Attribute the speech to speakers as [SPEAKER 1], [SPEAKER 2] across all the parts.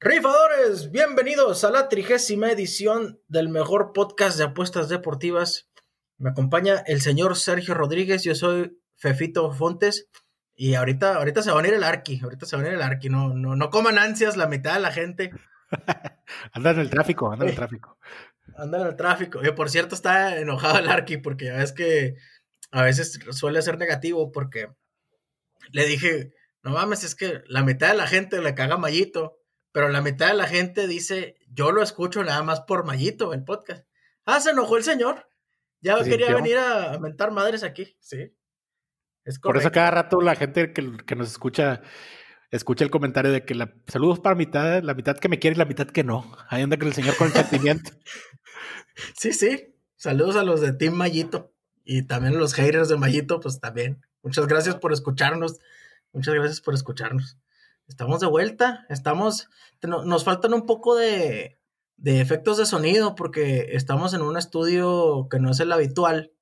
[SPEAKER 1] Rifadores, bienvenidos a la trigésima edición del mejor podcast de apuestas deportivas. Me acompaña el señor Sergio Rodríguez, yo soy Fefito Fontes y ahorita, ahorita se va a ir el Arqui, ahorita se va a ir el Arqui, no, no, no coman ansias la mitad de la gente.
[SPEAKER 2] anda en el tráfico, anda en el tráfico.
[SPEAKER 1] Anda en el tráfico. Y por cierto, está enojado el Arqui porque ya ves que a veces suele ser negativo porque le dije, no mames, es que la mitad de la gente le caga Mayito pero la mitad de la gente dice, yo lo escucho nada más por Mayito, el podcast. Ah, se enojó el señor. Ya quería venir a, mentar madres aquí, sí.
[SPEAKER 2] Es por eso cada rato la gente que, nos escucha, escucha el comentario de que la, saludos para mitad, la mitad que me quiere y la mitad que no. Ahí anda con el señor con el sentimiento.
[SPEAKER 1] Sí, sí. Saludos a los de Team Mayito y también a los haters de Mayito, pues también. Muchas gracias por escucharnos. Muchas gracias por escucharnos. Estamos de vuelta, estamos, nos faltan un poco de, efectos de sonido porque estamos en un estudio que no es el habitual,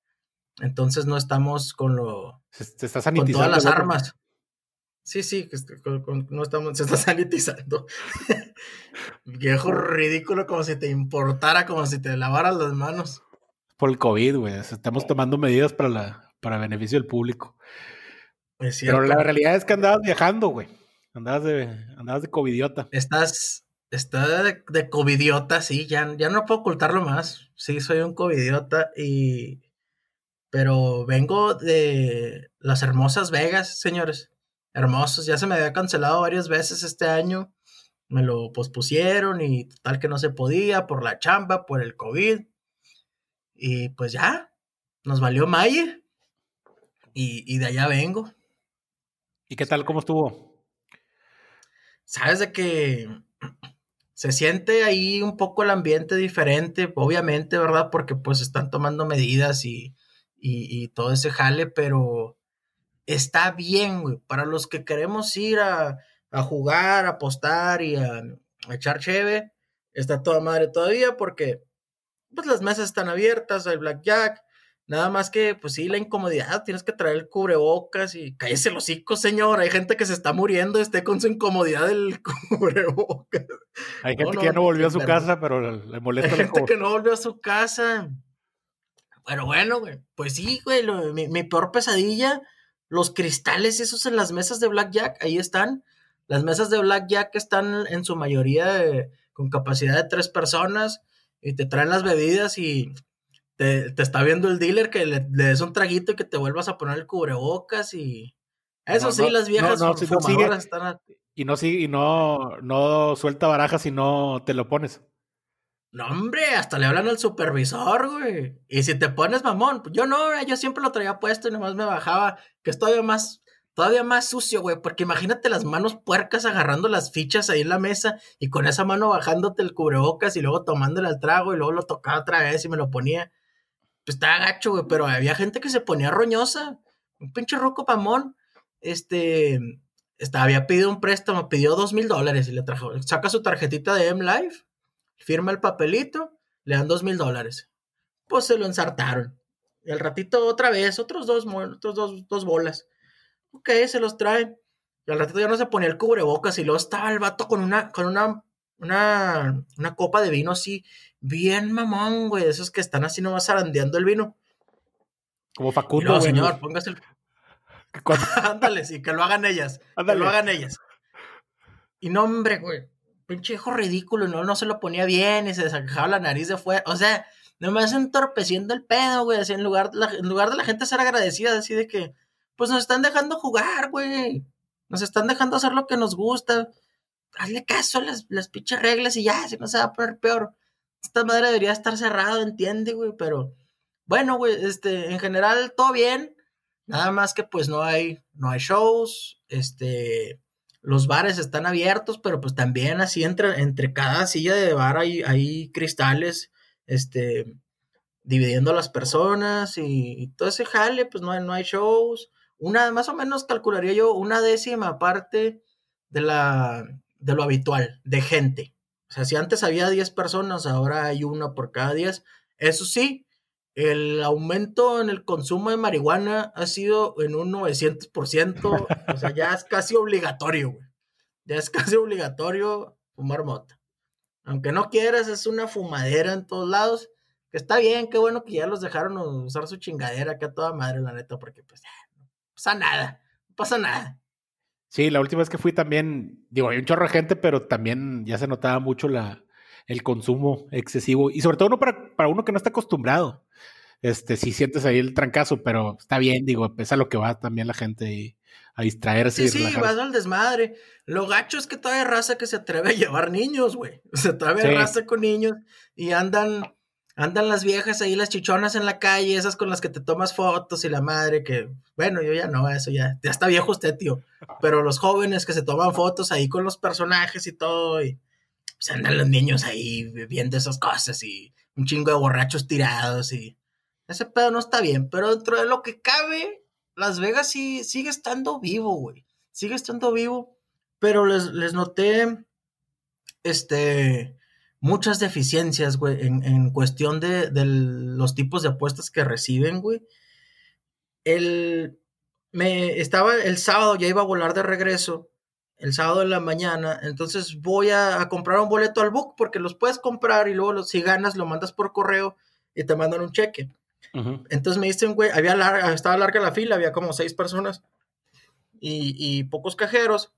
[SPEAKER 1] entonces no estamos con lo,
[SPEAKER 2] se, está sanitizando,
[SPEAKER 1] con todas las armas. Sí, sí, no estamos, se está sanitizando. Viejo ridículo, como si te importara, como si te lavaras las manos.
[SPEAKER 2] Por el COVID, güey. Estamos tomando medidas para la, para beneficio del público. Pero la realidad es que andabas viajando, güey. Andabas de, andabas de covidiota.
[SPEAKER 1] Estás, estás de, de covidiota, sí, ya, ya no puedo ocultarlo más. Sí, soy un covidiota y... Pero vengo de las hermosas Vegas, señores. Hermosos, ya se me había cancelado varias veces este año. Me lo pospusieron y tal que no se podía por la chamba, por el COVID. Y pues ya, nos valió Maye. Y, y de allá vengo.
[SPEAKER 2] ¿Y qué tal? ¿Cómo estuvo?
[SPEAKER 1] sabes de que se siente ahí un poco el ambiente diferente, obviamente, ¿verdad? Porque pues están tomando medidas y, todo ese jale, pero está bien, güey. Para los que queremos ir a, jugar, a apostar y a, a, echar cheve, está toda madre todavía porque pues las mesas están abiertas, hay blackjack, Nada más que, pues sí, la incomodidad, tienes que traer el cubrebocas y cállese el hocico, señor. Hay gente que se está muriendo, esté con su incomodidad del cubrebocas.
[SPEAKER 2] Hay gente que ya no volvió a su casa, pero le molesta.
[SPEAKER 1] Hay gente que no volvió a su casa. Pero bueno, güey, pues sí, güey, mi, peor pesadilla, los cristales esos en las mesas de Blackjack, ahí están. Las mesas de Blackjack están en su mayoría con capacidad de tres personas y te traen las bebidas y te, está viendo el dealer que le, des un traguito y que te vuelvas a poner el cubrebocas y... Eso sí, las viejas no, están...
[SPEAKER 2] Y no, y no, no suelta barajas si no te lo pones.
[SPEAKER 1] No, hombre, hasta le hablan al supervisor, güey. Y si te pones mamón, yo no, yo siempre lo traía puesto y nomás me bajaba, que es todavía más, todavía más sucio, güey, porque imagínate las manos puercas agarrando las fichas ahí en la mesa y con esa mano bajándote el cubrebocas y luego tomándole al trago y luego lo tocaba otra vez y me lo ponía pues estaba gacho, güey, pero había gente que se ponía roñosa. Un pinche roco pamón. Este, estaba, había pedido un préstamo, pidió dos mil dólares y le trajo, saca su tarjetita de M-Life, firma el papelito, le dan dos mil dólares. Pues se lo ensartaron. Y al ratito otra vez, otros dos, otros dos, dos bolas. Ok, se los traen. Y al ratito ya no se ponía el cubrebocas y luego estaba el vato con una, con una, una, una copa de vino así bien mamón, güey, esos que están así nomás zarandeando el vino.
[SPEAKER 2] Como Facundo,
[SPEAKER 1] no, señor, póngase el... Ándale, sí, que lo hagan ellas. Que lo hagan ellas. Y no, hombre, güey, pinche hijo ridículo, no, no se lo ponía bien y se sacaba la nariz de fuera. O sea, nomás entorpeciendo el pedo, güey, en lugar, en lugar de la gente ser agradecida, así de que, pues nos están dejando jugar, güey. Nos están dejando hacer lo que nos gusta. Hazle caso a las, las pinches reglas y ya, si no se va a poner peor esta madre debería estar cerrado, entiende, güey, pero bueno, güey, este, en general todo bien, nada más que pues no hay, no hay shows, este, los bares están abiertos, pero pues también así entre, entre cada silla de bar hay, hay cristales, este, dividiendo a las personas y, todo ese jale, pues no hay, no hay shows, una, más o menos calcularía yo una décima parte de la, de lo habitual, de gente. O sea, si antes había 10 personas, ahora hay una por cada 10. Eso sí, el aumento en el consumo de marihuana ha sido en un 900%, o sea, ya es casi obligatorio, güey. Ya es casi obligatorio fumar mota. Aunque no quieras, es una fumadera en todos lados. Que está bien, qué bueno que ya los dejaron usar su chingadera que a toda madre, la neta, porque pues no pasa nada, no pasa nada.
[SPEAKER 2] Sí, la última vez que fui también, digo, hay un chorro de gente, pero también ya se notaba mucho la, el consumo excesivo y sobre todo uno para, para uno que no está acostumbrado. Este, si sientes ahí el trancazo, pero está bien, digo, pesa lo que va también la gente a distraerse.
[SPEAKER 1] Sí, sí, vas al desmadre. Lo gacho es que todavía hay raza que se atreve a llevar niños, güey. O sea, todavía hay raza con niños y andan, andan las viejas ahí, las chichonas en la calle, esas con las que te tomas fotos y la madre que, bueno, yo ya no, eso ya, ya está viejo usted, tío. Pero los jóvenes que se toman fotos ahí con los personajes y todo, y pues andan los niños ahí viendo esas cosas y un chingo de borrachos tirados y ese pedo no está bien, pero dentro de lo que cabe, Las Vegas sí sigue estando vivo, güey. Sigue estando vivo, pero les, noté, este, muchas deficiencias, güey, en, cuestión de, los tipos de apuestas que reciben, güey. El, me estaba el sábado, ya iba a volar de regreso, el sábado en la mañana, entonces voy a, comprar un boleto al book porque los puedes comprar y luego si ganas lo mandas por correo y te mandan un cheque. Entonces me dicen, güey, había larga, estaba larga la fila, había como seis personas y, pocos cajeros.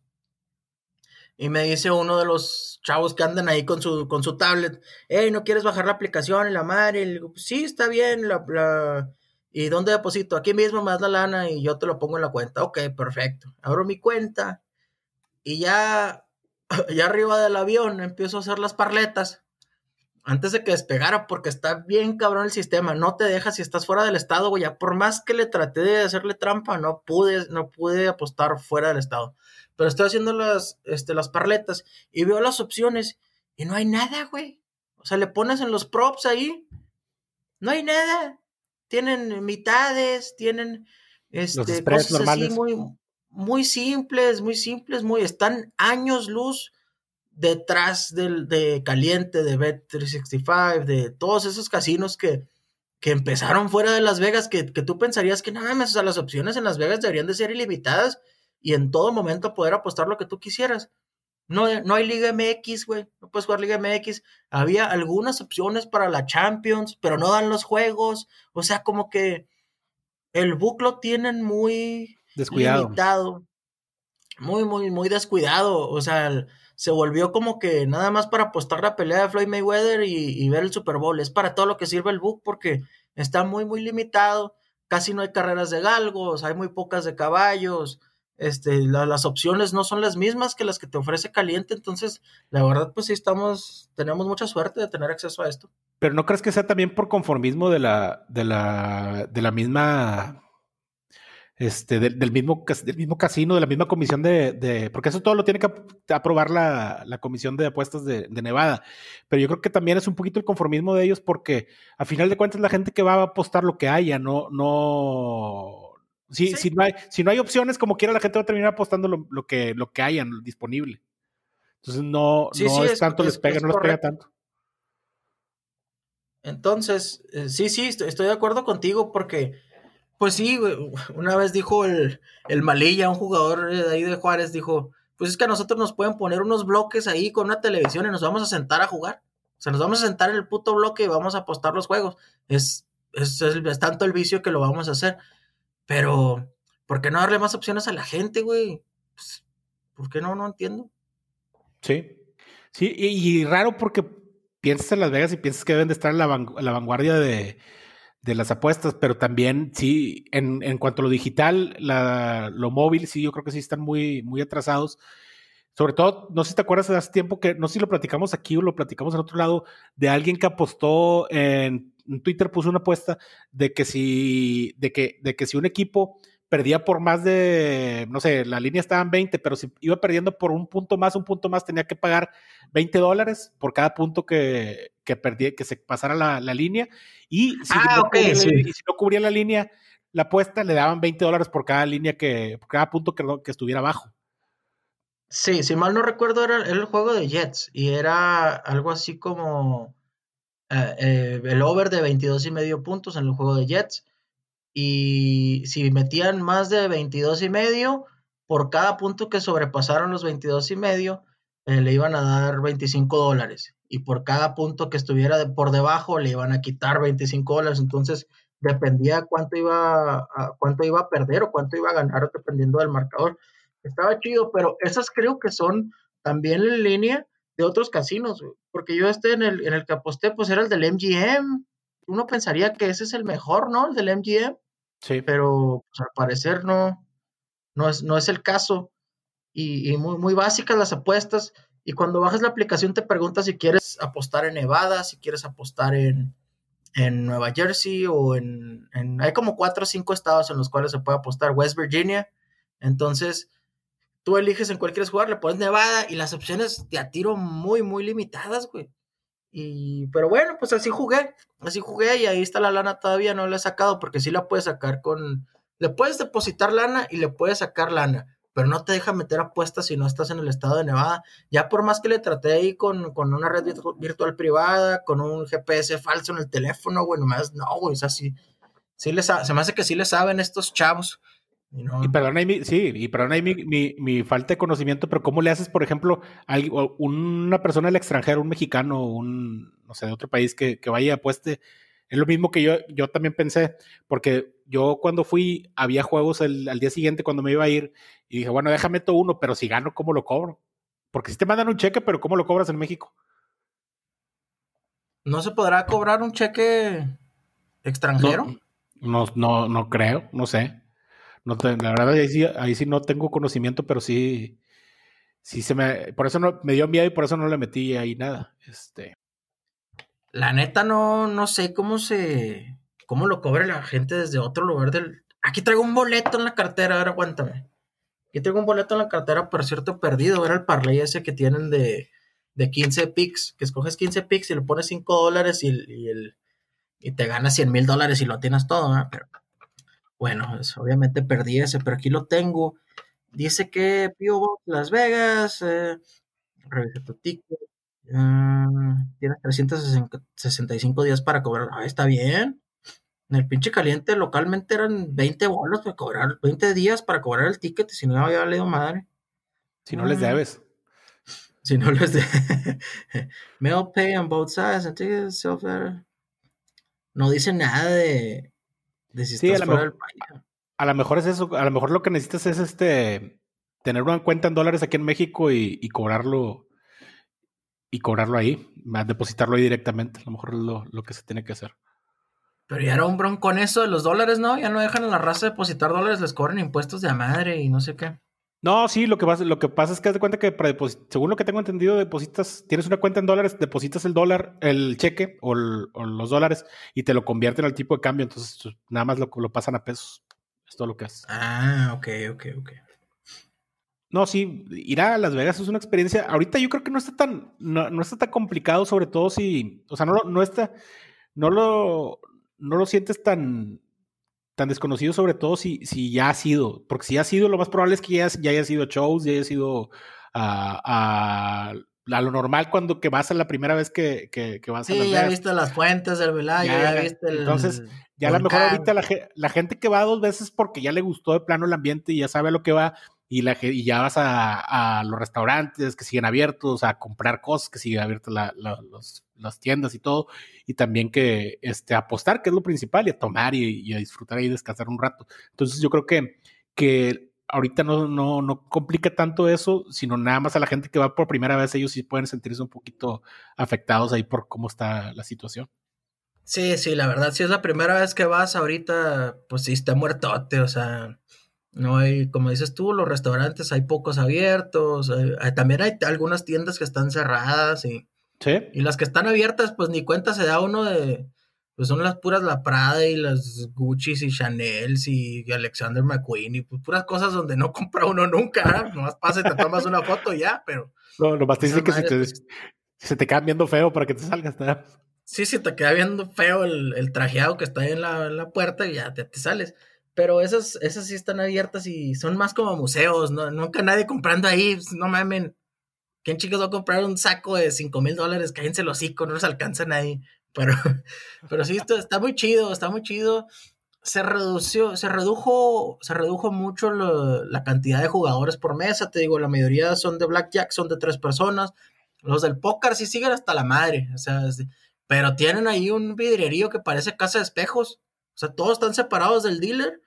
[SPEAKER 1] Y me dice uno de los chavos que andan ahí con su, con su tablet, hey, ¿no quieres bajar la aplicación? Y la madre, y le digo, sí, está bien, la, ¿y dónde deposito? Aquí mismo me das la lana y yo te lo pongo en la cuenta. Ok, perfecto. Abro mi cuenta y ya, ya arriba del avión empiezo a hacer las parletas antes de que despegara, porque está bien cabrón el sistema, no te deja si estás fuera del estado, güey, ya por más que le traté de hacerle trampa, no pude, no pude apostar fuera del estado. Pero estoy haciendo las, este, las parletas y veo las opciones y no hay nada, güey. O sea, le pones en los props ahí, no hay nada. Tienen mitades, tienen este, cosas así muy, muy simples, muy simples, muy, están años luz detrás del, de Caliente, de Bet365, de todos esos casinos que, que empezaron fuera de Las Vegas, que, tú pensarías que nada más, o sea, las opciones en Las Vegas deberían de ser ilimitadas y en todo momento poder apostar lo que tú quisieras. No, no hay Liga MX, güey, no puedes jugar Liga MX. Había algunas opciones para la Champions, pero no dan los juegos. O sea, como que el book lo tienen muy
[SPEAKER 2] descuidado. limitado.
[SPEAKER 1] Muy, muy, muy descuidado. O sea, se volvió como que nada más para apostar la pelea de Floyd Mayweather y, ver el Super Bowl. Es para todo lo que sirve el book porque está muy, muy limitado. Casi no hay carreras de galgos, hay muy pocas de caballos. Este, las opciones no son las mismas que las que te ofrece Caliente, entonces la verdad pues sí estamos, tenemos mucha suerte de tener acceso a esto.
[SPEAKER 2] Pero no crees que sea también por conformismo de la, de la, de la misma este, del, mismo, del mismo casino, de la misma comisión de, porque eso todo lo tiene que aprobar la, comisión de apuestas de, Nevada. Pero yo creo que también es un poquito el conformismo de ellos porque a final de cuentas la gente que va a apostar lo que haya, no, no, si, si, no, hay, si no hay opciones, como quiera la gente va a terminar apostando lo, que, lo que hayan disponible. Entonces no, no es, tanto les pega, no les pega tanto.
[SPEAKER 1] Entonces, eh, sí, sí, estoy de acuerdo contigo porque pues sí, una vez dijo el, el Malilla, un jugador de ahí de Juárez, dijo, pues es que a nosotros nos pueden poner unos bloques ahí con una televisión y nos vamos a sentar a jugar. O sea, nos vamos a sentar en el puto bloque y vamos a apostar los juegos. Es, es, es, tanto el vicio que lo vamos a hacer. Pero, ¿por qué no darle más opciones a la gente, güey? Pues, ¿Por qué no? No entiendo.
[SPEAKER 2] Sí. Sí, y, raro porque piensas en Las Vegas y piensas que deben de estar en la vanguardia de, de las apuestas, pero también sí, en, en cuanto a lo digital, la, lo móvil, sí, yo creo que sí están muy, muy atrasados. Sobre todo, no sé si te acuerdas hace tiempo que, no sé si lo platicamos aquí o lo platicamos en otro lado, de alguien que apostó en, en Twitter, puso una apuesta de que si, de que, de que si un equipo perdía por más de, no sé, la línea estaba en 20, pero si iba perdiendo por un punto más, un punto más, tenía que pagar 20 dólares por cada punto que, que, perdía, que se pasara la, línea. Y si, ah, no cubría, y si no cubría la línea, la apuesta, le daban 20 dólares por cada línea que, por cada punto que, que estuviera abajo.
[SPEAKER 1] Sí, si mal no recuerdo, era, el juego de Jets y era algo así como eh, eh, el over de 22 y medio puntos en el juego de Jets. Y si metían más de 22 y medio, por cada punto que sobrepasaron los 22 y medio, eh, le iban a dar 25 dólares. Y por cada punto que estuviera por debajo, le iban a quitar 25 dólares. Entonces, dependía cuánto iba a, cuánto iba a perder o cuánto iba a ganar, dependiendo del marcador. Estaba chido, pero esas creo que son también en línea de otros casinos, porque yo este en el, en el que aposté, pues era el del MGM. Uno pensaría que ese es el mejor, ¿no? El del MGM. Sí. Pero pues, al parecer no, no es, no es el caso. Y, muy, muy básicas las apuestas. Y cuando bajas la aplicación te pregunta si quieres apostar en Nevada, si quieres apostar en, en Nueva Jersey o en, en, Hay como cuatro o cinco estados en los cuales se puede apostar. West Virginia. Entonces, tú eliges en cuál quieres jugar, le pones Nevada y las opciones de a tiro muy, muy limitadas, güey. Y, pero bueno, pues así jugué, así jugué y ahí está la lana todavía, no la he sacado porque sí la puedes sacar con, le puedes depositar lana y le puedes sacar lana, pero no te deja meter apuestas si no estás en el estado de Nevada. Ya por más que le traté ahí con, con una red virtual privada, con un GPS falso en el teléfono, güey, nomás, no, güey, es así. Sí les, se me hace que sí le saben estos chavos.
[SPEAKER 2] Y, no... y perdona ahí mi, sí, y perdona ahí mi, mi, mi, falta de conocimiento, pero ¿cómo le haces, por ejemplo, a una persona del extranjero, un mexicano, un, no sé, de otro país que, que vaya y apueste? Es lo mismo que yo, yo también pensé, porque yo cuando fui, había juegos el, al día siguiente cuando me iba a ir, y dije, bueno, déjame todo uno, pero si gano, ¿cómo lo cobro? Porque si te mandan un cheque, pero ¿cómo lo cobras en México?
[SPEAKER 1] ¿No se podrá cobrar un cheque extranjero?
[SPEAKER 2] No, no, no, no creo, no sé. No la verdad, ahí sí, ahí sí no tengo conocimiento, pero sí, sí se me, por eso no, me dio miedo y por eso no le metí ahí nada. Este.
[SPEAKER 1] La neta no, no sé cómo se, cómo lo cobre la gente desde otro lugar del. Aquí traigo un boleto en la cartera, a ver, aguántame. Aquí traigo un boleto en la cartera, por cierto, perdido. Era el parlay ese que tienen de, de 15 picks, que escoges 15 picks y le pones 5 dólares y, el, y te ganas 100 mil dólares y lo tienes todo, ¿no? Pero bueno, obviamente perdí ese, pero aquí lo tengo. Dice que Pio Las Vegas, eh, revisa tu ticket. Uh, tienes 365 días para cobrar. Ah, está bien. En el pinche caliente localmente eran 20 bolos para cobrar, 20 días para cobrar el ticket, si no había leído madre.
[SPEAKER 2] Si no les mm. debes.
[SPEAKER 1] Si no les debes. Mail pay on both sides No dice nada de,
[SPEAKER 2] sí, a, lo mejor, a lo mejor es eso, a lo mejor lo que necesitas es este tener una cuenta en dólares aquí en México y, cobrarlo y cobrarlo ahí, depositarlo ahí directamente. A lo mejor es lo, que se tiene que hacer.
[SPEAKER 1] Pero ya era un bron con eso de los dólares, ¿no? Ya no dejan a la raza depositar dólares, les cobran impuestos de a madre y no sé qué.
[SPEAKER 2] No, sí, lo que pasa, lo que pasa es que haz de cuenta que para según lo que tengo entendido, depositas, tienes una cuenta en dólares, depositas el dólar, el cheque o, los dólares y te lo convierten al tipo de cambio, entonces pues, nada más lo, lo pasan a pesos. Es todo lo que haces.
[SPEAKER 1] Ah, ok, ok, ok.
[SPEAKER 2] No, sí, ir a Las Vegas es una experiencia. Ahorita yo creo que no está tan, no, está tan complicado, sobre todo si, o sea, no, no está, no lo, no lo sientes tan, tan desconocido, sobre todo si, si ya ha sido, porque si ha sido, lo más probable es que ya, ya haya sido shows, ya haya sido a, lo normal cuando que vas a la primera vez que, que, vas
[SPEAKER 1] a
[SPEAKER 2] las
[SPEAKER 1] ya viste las fuentes del Velaya, ya, viste el.
[SPEAKER 2] Entonces, ya a lo mejor ahorita la, la, gente que va dos veces porque ya le gustó de plano el ambiente y ya sabe a lo que va, y, la, y ya vas a, los restaurantes que siguen abiertos, a comprar cosas que siguen abiertas las tiendas y todo, y también que este, apostar, que es lo principal, y a tomar y, a disfrutar y descansar un rato. Entonces yo creo que, que ahorita no, no, no complica tanto eso, sino nada más a la gente que va por primera vez, ellos sí pueden sentirse un poquito afectados ahí por cómo está la situación.
[SPEAKER 1] Sí, sí, la verdad, si es la primera vez que vas ahorita, pues sí está muertote, o sea, no hay, como dices tú, los restaurantes hay pocos abiertos. también hay algunas tiendas que están cerradas y, y las que están abiertas, pues ni cuenta se da uno de. Pues son las puras La Prada y las Gucci y Chanel y Alexander McQueen y pues puras cosas donde no compra uno nunca. ¿eh? Nomás pasa y te tomas una foto ya, pero.
[SPEAKER 2] No, nomás te dice que se te, pues se te queda viendo feo para que te salgas.
[SPEAKER 1] Sí, sí, te queda viendo feo el, el trajeado que está ahí en la, en la puerta y ya te, te sales. Pero esas, esas sí están abiertas y son más como museos, ¿no? Nunca nadie comprando ahí, pues, no mamen. ¿Quién chicos va a comprar un saco de 5 mil dólares? Cállense los hocico, no nos alcanzan ahí. Pero, pero sí, está, muy chido, está muy chido. Se redució, se redujo, se redujo mucho la cantidad de jugadores por mesa. Te digo, la mayoría son de blackjack, son de tres personas. Los del póker sí siguen hasta la madre. O sea, pero tienen ahí un vidrierío que parece casa de espejos. O sea, todos están separados del dealer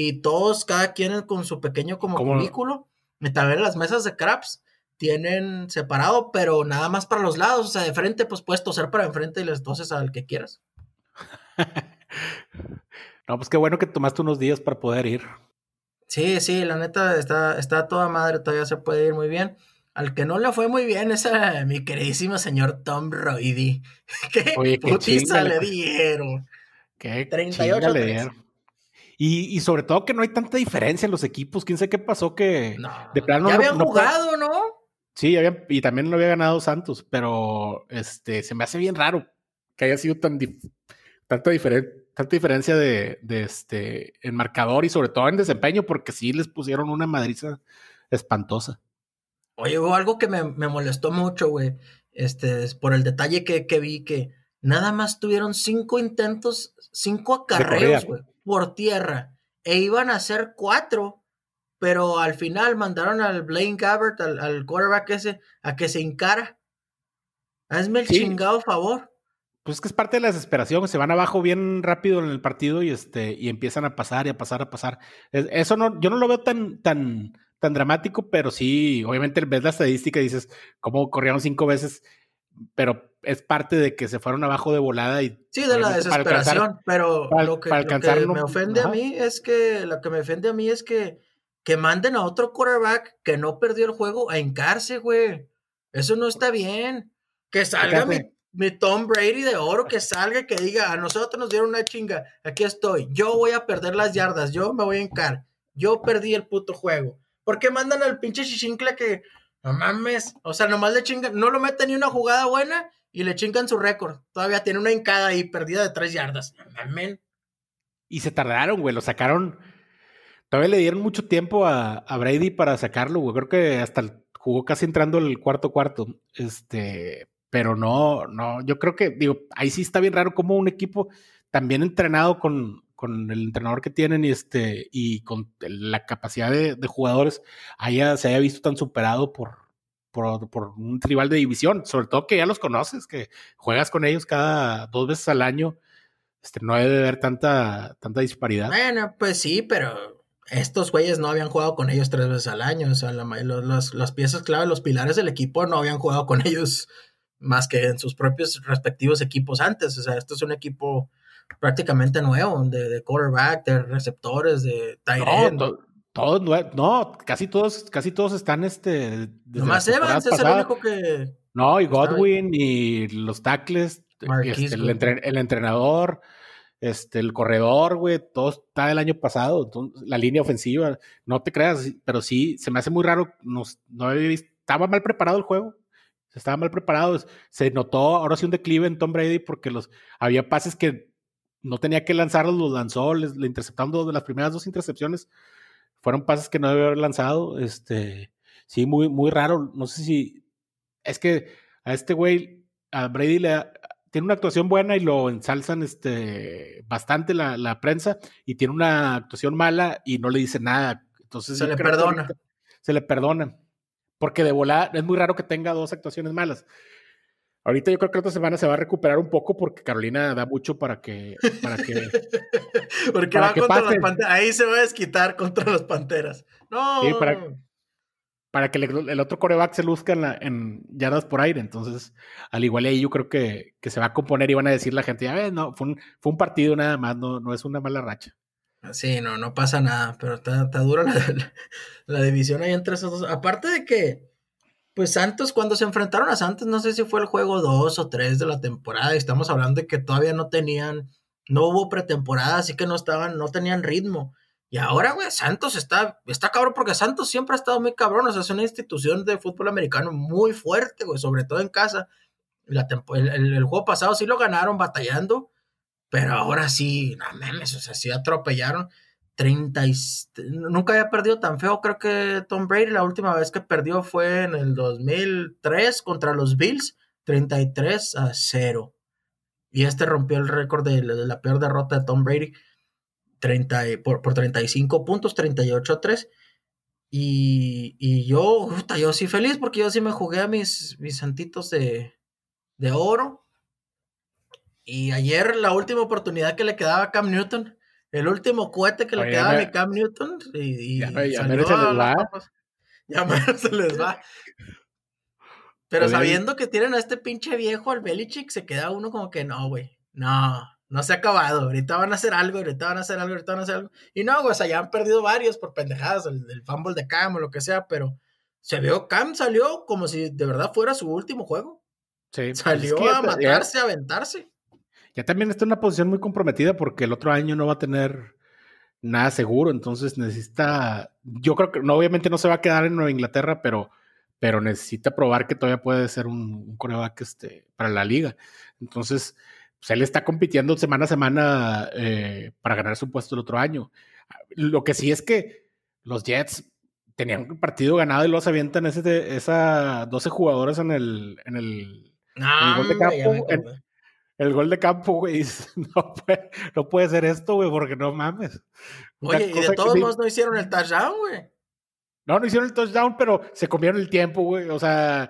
[SPEAKER 1] y todos, cada quien con su pequeño como cubículo. Y también las mesas de craps tienen separado, pero nada más para los lados, o sea, de frente, pues puedes toser para enfrente y les toses al que quieras.
[SPEAKER 2] no, pues qué bueno que tomaste unos días para poder ir.
[SPEAKER 1] Sí, sí, la neta está, está toda madre, todavía se puede ir muy bien. Al que no le fue muy bien es a mi queridísimo señor Tom Brady. ¿Qué Oye, putiza le dieron?
[SPEAKER 2] ¿Qué 38 le dieron? Y, y, sobre todo que no hay tanta diferencia en los equipos. ¿Quién sabe qué pasó que
[SPEAKER 1] de plano ya habían jugado, ¿no?
[SPEAKER 2] Sí, y también lo había ganado Santos, pero este, se me hace bien raro que haya sido tan tanta, tanta diferencia de, de, este, en marcador y sobre todo en desempeño, porque sí les pusieron una madriza espantosa.
[SPEAKER 1] Oye, algo que me, molestó mucho, güey, este, por el detalle que, que, vi, que nada más tuvieron cinco intentos, cinco acarreos, güey, por tierra, e iban a ser cuatro pero al final mandaron al Blaine Gabbert, al, quarterback ese, a que se encara. Hazme el chingado favor.
[SPEAKER 2] Pues es que es parte de la desesperación, se van abajo bien rápido en el partido y este, y empiezan a pasar y a pasar, a pasar. Eso no, yo no lo veo tan, tan, tan dramático, pero sí, obviamente ves la estadística y dices, cómo corrieron cinco veces, pero es parte de que se fueron abajo de volada y.
[SPEAKER 1] Sí, de la desesperación, pero lo que, me ofende a mí es que, lo que me ofende a mí es que que manden a otro quarterback que no perdió el juego a encarse, güey. Eso no está bien. Que salga mi, Tom Brady de oro, que salga y que diga, a nosotros nos dieron una chinga, aquí estoy, yo voy a perder las yardas, yo me voy a encar, yo perdí el puto juego. ¿Por qué mandan al pinche chichincle que, no mames, o sea, nomás le chingan, no lo meten ni una jugada buena y le chingan su récord. Todavía tiene una encada ahí perdida de tres yardas. No
[SPEAKER 2] Y se tardaron, güey, lo sacaron Todavía le dieron mucho tiempo a, Brady para sacarlo, güey. Creo que hasta jugó casi entrando el cuarto cuarto. Este, pero no, no, yo creo que, digo, ahí sí está bien raro como un equipo también entrenado con, con el entrenador que tienen y este, y con la capacidad de, jugadores, haya, se haya visto tan superado por, por, un rival de división, sobre todo que ya los conoces, que juegas con ellos cada dos veces al año, este, no debe haber tanta, tanta disparidad.
[SPEAKER 1] Bueno, pues sí, pero estos güeyes no habían jugado con ellos tres veces al año. O sea, las piezas clave, los pilares del equipo no habían jugado con ellos más que en sus propios respectivos equipos antes. O sea, esto es un equipo prácticamente nuevo, de, de quarterback, de receptores, de tight
[SPEAKER 2] No, todos, no, casi todos, casi todos están este.
[SPEAKER 1] Nomás Evans es el único que.
[SPEAKER 2] No, y Godwin y los tackles, este, el, entrenador este, el corredor, güey, todo está del año pasado, la línea ofensiva, no te creas, pero sí, se me hace muy raro, no había visto, estaba mal preparado el juego, se estaba mal preparado, se notó ahora sí un declive en Tom Brady porque los, había pases que no tenía que lanzarlos, los lanzó, les, le interceptaron dos de las primeras dos intercepciones, fueron pases que no debe haber lanzado, este, sí, muy, muy raro, no sé si, es que a este güey, a Brady le, tiene una actuación buena y lo ensalzan este, bastante la, prensa y tiene una actuación mala y no le dice nada. Entonces
[SPEAKER 1] se le perdona.
[SPEAKER 2] Se le perdona. Porque de volar es muy raro que tenga dos actuaciones malas. Ahorita yo creo que esta semana se va a recuperar un poco porque Carolina da mucho para que. Para que
[SPEAKER 1] porque va contra las panteras. Ahí se va a desquitar contra las panteras. No. Sí,
[SPEAKER 2] para, para que el, otro coreback se luzca en, en, yardas por aire. Entonces, al igual ahí yo creo que, que, se va a componer y van a decir la gente, ya ves, no, fue un, fue un partido nada más, no, no es una mala racha.
[SPEAKER 1] Sí, no, no pasa nada, pero está, está dura la, la, división ahí entre esos dos. Aparte de que, pues Santos, cuando se enfrentaron a Santos, no sé si fue el juego 2 o 3 de la temporada, y estamos hablando de que todavía no tenían, no hubo pretemporada, así que no estaban, no tenían ritmo. Y ahora, güey, Santos está, está cabrón porque Santos siempre ha estado muy cabrón. O sea, es una institución de fútbol americano muy fuerte, güey, sobre todo en casa. La el, el, juego pasado sí lo ganaron batallando, pero ahora sí, no mames, o sea, sí atropellaron. 30 nunca había perdido tan feo, creo que Tom Brady la última vez que perdió fue en el 2003 contra los Bills, 33 a 0. Y este rompió el récord de, la peor derrota de Tom Brady 30, por, por 35 puntos, 38 a 3. Y, y yo, yo sí feliz porque yo sí me jugué a mis, mis santitos de, de oro. Y ayer la última oportunidad que le quedaba a Cam Newton, el último cohete que le quedaba a Cam Newton, y, ya, ya se les va. Ya se les va. Pero sabiendo que tienen a este pinche viejo al Belichick, se queda uno como que no, güey. No, no se ha acabado. Ahorita van a hacer algo, ahorita van a hacer algo, ahorita van a hacer algo. Y no, güey, o sea, ya han perdido varios por pendejadas, el, el fumble de Cam o lo que sea, pero se vio, Cam salió como si de verdad fuera su último juego. Sí. Pues salió a matarse, a aventarse.
[SPEAKER 2] Ya también está en una posición muy comprometida porque el otro año no va a tener nada seguro, entonces necesita, yo creo que no, obviamente no se va a quedar en Nueva Inglaterra, pero pero necesita probar que todavía puede ser un, coreback este, para la liga. Entonces, pues él está compitiendo semana a semana eh, para ganar su puesto el otro año. Lo que sí es que los Jets tenían un partido ganado y los avientan ese, esa 12 jugadores en el, en el, gol de campo. El gol de campo, güey. No puede, no puede ser esto, güey, porque no mames.
[SPEAKER 1] Oye, y de todos modos no hicieron el touchdown, güey.
[SPEAKER 2] No, no hicieron el touchdown, pero se comieron el tiempo, güey. O sea,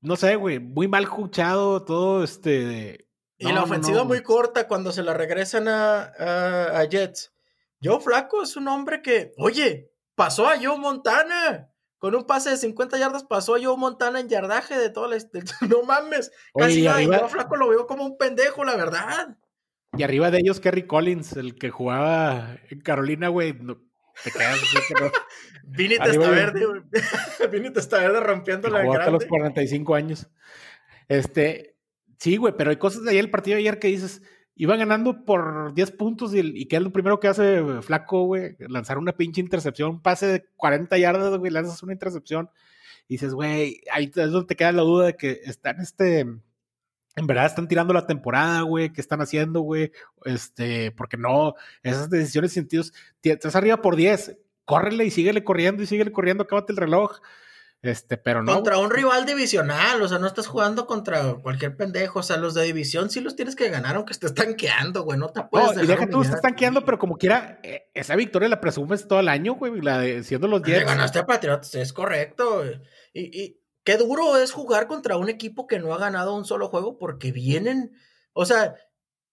[SPEAKER 2] no sé, güey, muy mal escuchado todo este.
[SPEAKER 1] y la ofensiva muy corta cuando se la regresan a, a, Jets. Joe Flaco es un hombre que, oye, pasó a Joe Montana. Con un pase de 50 yardas pasó a Joe Montana en yardaje de todo la... No mames. Casi arriba... Joe Flaco lo veo como un pendejo, la verdad.
[SPEAKER 2] Y arriba de ellos, Kerry Collins, el que jugaba en Carolina, güey. Te quedas así que no.
[SPEAKER 1] Vini Testaverde, güey. Vini Testaverde rompiendo la grande.
[SPEAKER 2] a los 45 años. Este, sí, güey, pero hay cosas de ayer, el partido de ayer que dices, iba ganando por 10 puntos y, y que es lo primero que hace Flaco, güey, lanzar una pinche intercepción, un pase de 40 yardas, güey, lanzas una intercepción y dices, güey, ahí es donde te queda la duda de que están este en verdad están tirando la temporada, güey, ¿qué están haciendo, güey? Este, porque no, esas decisiones sentidos, estás arriba por 10, córrele y síguele corriendo y síguele corriendo, acábate el reloj. Este, pero no.
[SPEAKER 1] Contra un rival divisional, o sea, no estás jugando contra cualquier pendejo, o sea, los de división sí los tienes que ganar aunque estés tanqueando, güey, no te puedes
[SPEAKER 2] no, y deja tú, estás tanqueando, pero como quiera, eh, esa victoria la presumes todo el año, güey, la de siendo los 10.
[SPEAKER 1] ganaste a Patriots, es correcto, y, y Qué duro es jugar contra un equipo que no ha ganado un solo juego porque vienen, o sea,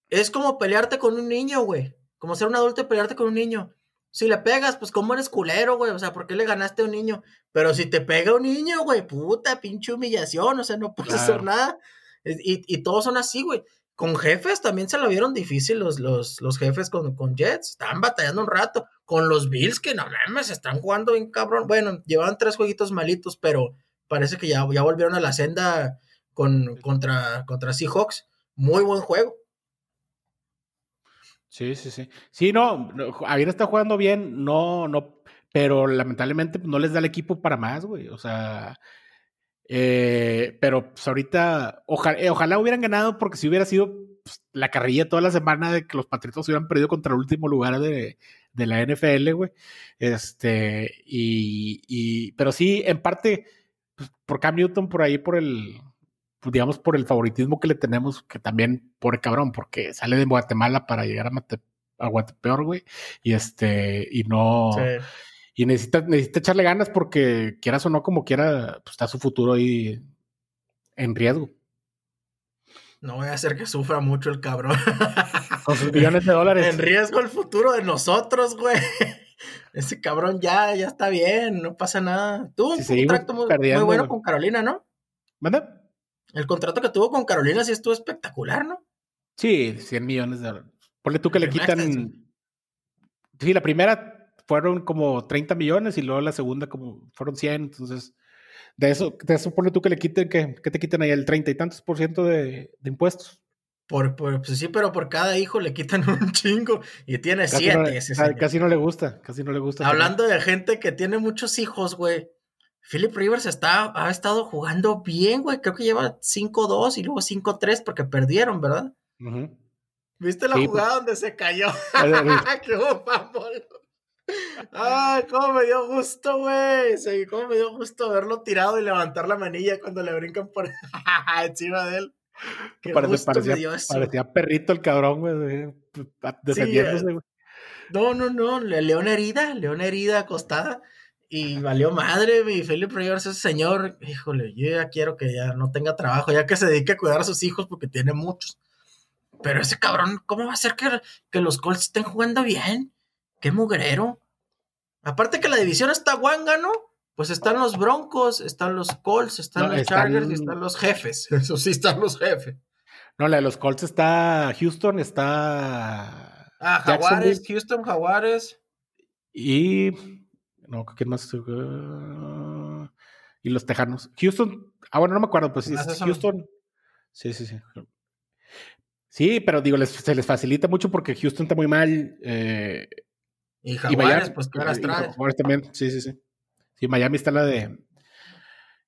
[SPEAKER 1] es como pelearte con un niño, güey. Como ser un adulto y pelearte con un niño. Si le pegas, pues como eres culero, güey. O sea, ¿por qué le ganaste a un niño? Pero si te pega un niño, güey, puta, pinche humillación. O sea, no puedes hacer nada. Y, y, todos son así, güey. Con jefes también se lo vieron difícil los, los, los jefes con, con Jets. Estaban batallando un rato. Con los Bills, que no mames, están jugando bien cabrón. Bueno, llevan tres jueguitos malitos, pero parece que ya, ya volvieron a la senda con, contra, contra Seahawks. Muy buen juego.
[SPEAKER 2] Sí, sí, sí. Sí, no, Javier está jugando bien, no, no, pero lamentablemente no les da el equipo para más, güey. O sea, eh, pero pues ahorita, ojalá, eh, ojalá hubieran ganado porque si hubiera sido pues, la carrilla toda la semana de que los Patriotas hubieran perdido contra el último lugar de, de la NFL, güey. Este, y, y, pero sí, en parte pues, por Cam Newton, por ahí, por el, pues, digamos, por el favoritismo que le tenemos, que también, por cabrón, porque sale de Guatemala para llegar a, Mate, a Guatepeor, güey, y este, y no, y necesita, necesita echarle ganas porque quieras o no, como quiera, pues está su futuro ahí en riesgo.
[SPEAKER 1] No voy a hacer que sufra mucho el cabrón.
[SPEAKER 2] Con sus millones de dólares.
[SPEAKER 1] en riesgo el futuro de nosotros, güey. Ese cabrón ya, ya está bien, no pasa nada. Tuvo un contrato muy, bueno con Carolina, ¿no?
[SPEAKER 2] ¿Manda?
[SPEAKER 1] El contrato que tuvo con Carolina sí estuvo espectacular, ¿no?
[SPEAKER 2] Sí, 100 millones de dólares. Ponle tú que le quitan. Sí, la primera fueron como 30 millones y luego la segunda como fueron 100, entonces. De eso, de eso ponle tú que le quiten, que, que te quiten ahí el 30 y tantos por ciento de impuestos.
[SPEAKER 1] Por, pues sí, pero por cada hijo le quitan un chingo y tiene siete.
[SPEAKER 2] casi no le gusta, casi no le gusta.
[SPEAKER 1] Hablando de gente que tiene muchos hijos, güey. Philip Rivers está, ha estado jugando bien, güey. Creo que lleva 5-2 y luego 5-3 porque perdieron, ¿verdad? ¿Viste la pues. jugada donde se cayó? ¡Qué ¡Ay, cómo me dio gusto, güey! Sí, cómo me dio gusto verlo tirado y levantar la manilla cuando le brincan por encima de él.
[SPEAKER 2] parecía, perrito el cabrón, güey, descendiéndose, güey.
[SPEAKER 1] no, no, no, león herida, león herida acostada. Y valió madre, mi Felipe Rivers, ese señor, híjole, yo ya quiero que ya no tenga trabajo, ya que se dedique a cuidar a sus hijos porque tiene muchos. Pero ese cabrón, ¿cómo va a ser que, que los Colts estén jugando bien? Qué mugrero. Aparte que la división está guanga, ¿no? Pues están los Broncos, están los Colts, están los Chargers y están los jefes. Eso sí, están los jefes.
[SPEAKER 2] No, la de los Colts está Houston, está.
[SPEAKER 1] Ah, Jaguares, Houston, Jaguares.
[SPEAKER 2] Y. No, ¿qué más? y los Tejanos. Houston. Ah, bueno, no me acuerdo, pues sí, Houston. Sí, sí, sí. Sí, pero digo, se les facilita mucho porque Houston está muy mal. Eh,
[SPEAKER 1] y Jaguares, pues, ¿qué horas traes?
[SPEAKER 2] también, sí, sí, sí. Sí, Miami está la de.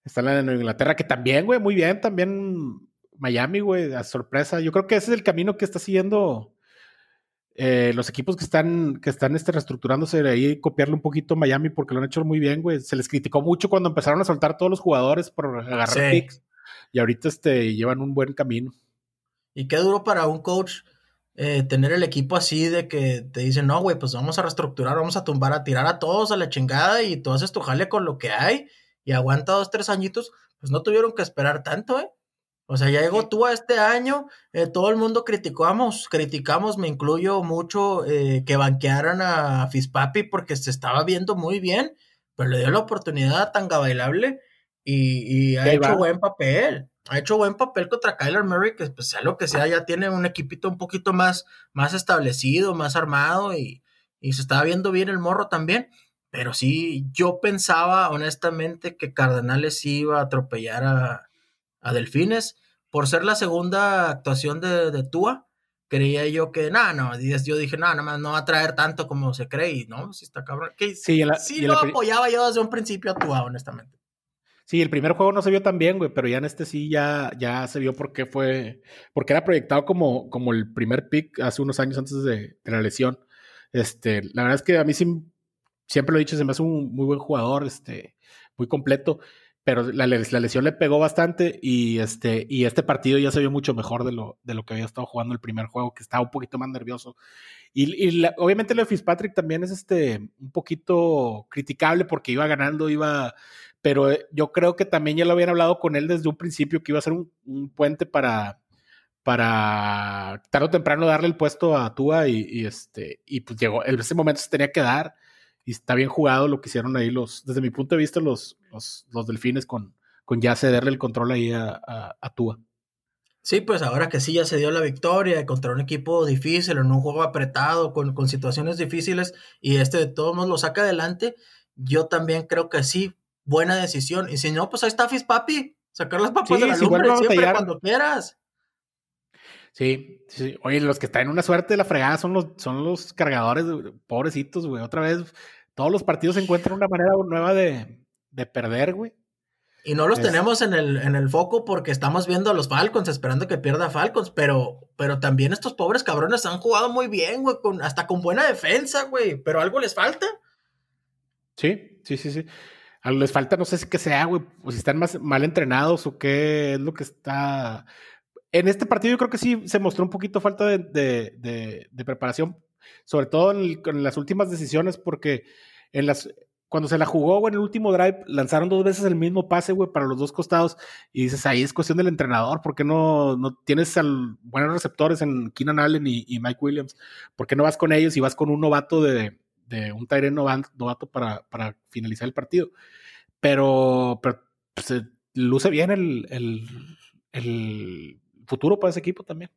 [SPEAKER 2] Está la de Nueva Inglaterra, que también, güey, muy bien, también Miami, güey, a sorpresa. Yo creo que ese es el camino que está siguiendo eh, los equipos que están, que están este, reestructurándose de ahí, copiarle un poquito Miami porque lo han hecho muy bien, güey. Se les criticó mucho cuando empezaron a soltar todos los jugadores por agarrar picks. Y ahorita este, llevan un buen camino.
[SPEAKER 1] Y qué duro para un coach eh, tener el equipo así de que te dicen, no, güey, pues vamos a reestructurar, vamos a tumbar, a tirar a todos a la chingada y tú haces tu jale con lo que hay y aguanta dos, tres añitos, pues no tuvieron que esperar tanto, ¿eh? O sea, ya llegó tú a este año, eh, todo el mundo criticamos, criticamos, me incluyo mucho, eh, que banquearan a Fispapi porque se estaba viendo muy bien, pero le dio la oportunidad a Tanga Bailable y, ha hecho buen papel ha hecho buen papel contra Kyler Murray, que pues sea lo que sea, ya tiene un equipito un poquito más, más establecido, más armado y, se estaba viendo bien el morro también. Pero sí, yo pensaba honestamente que Cardenales iba a atropellar a, Delfines por ser la segunda actuación de, de Tua. Creía yo que, no, no, yo dije, no, no, no va a traer tanto como se cree, y no, si está cabrón. Que, sí, sí lo apoyaba yo desde un principio a Tua, honestamente.
[SPEAKER 2] Sí, el primer juego no se vio tan bien, güey, pero ya en este sí ya, ya se vio por qué fue, porque era proyectado como, como el primer pick hace unos años antes de, la lesión. Este, la verdad es que a mí sí, siempre lo he dicho, se me hace un muy buen jugador, este, muy completo, pero la, lesión le pegó bastante y este, y este partido ya se vio mucho mejor de lo, de lo que había estado jugando el primer juego, que estaba un poquito más nervioso. Y, obviamente lo de Fitzpatrick también es este, un poquito criticable porque iba ganando, iba pero eh, yo creo que también ya lo habían hablado con él desde un principio que iba a ser un, puente para, para tarde o temprano darle el puesto a Tua y, este y pues llegó, en ese momento se tenía que dar y está bien jugado lo que hicieron ahí los, desde mi punto de vista los, los, delfines con, con ya cederle el control ahí a, a, Tua.
[SPEAKER 1] Sí, pues ahora que sí ya se dio la victoria contra un equipo difícil, en un juego apretado, con, con situaciones difíciles, y este de todos modos lo saca adelante, yo también creo que sí, buena decisión. Y si no, pues ahí está Fis Papi. Sacar las papas de la lumbre siempre cuando quieras.
[SPEAKER 2] Sí, sí, oye, los que están en una suerte de la fregada son los, son los cargadores, pobrecitos, güey. Otra vez, todos los partidos encuentran una manera nueva de, de perder, güey.
[SPEAKER 1] Y no los tenemos en el, en el foco porque estamos viendo a los Falcons, esperando que pierda Falcons, pero, pero también estos pobres cabrones han jugado muy bien, güey, con, hasta con buena defensa, güey, pero algo les falta.
[SPEAKER 2] Sí, sí, sí, sí les falta, no sé si qué sea, güey, o si están más mal entrenados o qué es lo que está. En este partido yo creo que sí se mostró un poquito falta de, preparación, sobre todo en, las últimas decisiones, porque cuando se la jugó, en el último drive, lanzaron dos veces el mismo pase, güey, para los dos costados, y dices, ahí es cuestión del entrenador, ¿por qué no, no tienes buenos receptores en Keenan Allen y, Mike Williams? ¿Por qué no vas con ellos y vas con un novato de, un Tyrene novato para, finalizar el partido. Pero, pero se pues, luce bien el, futuro para ese equipo también.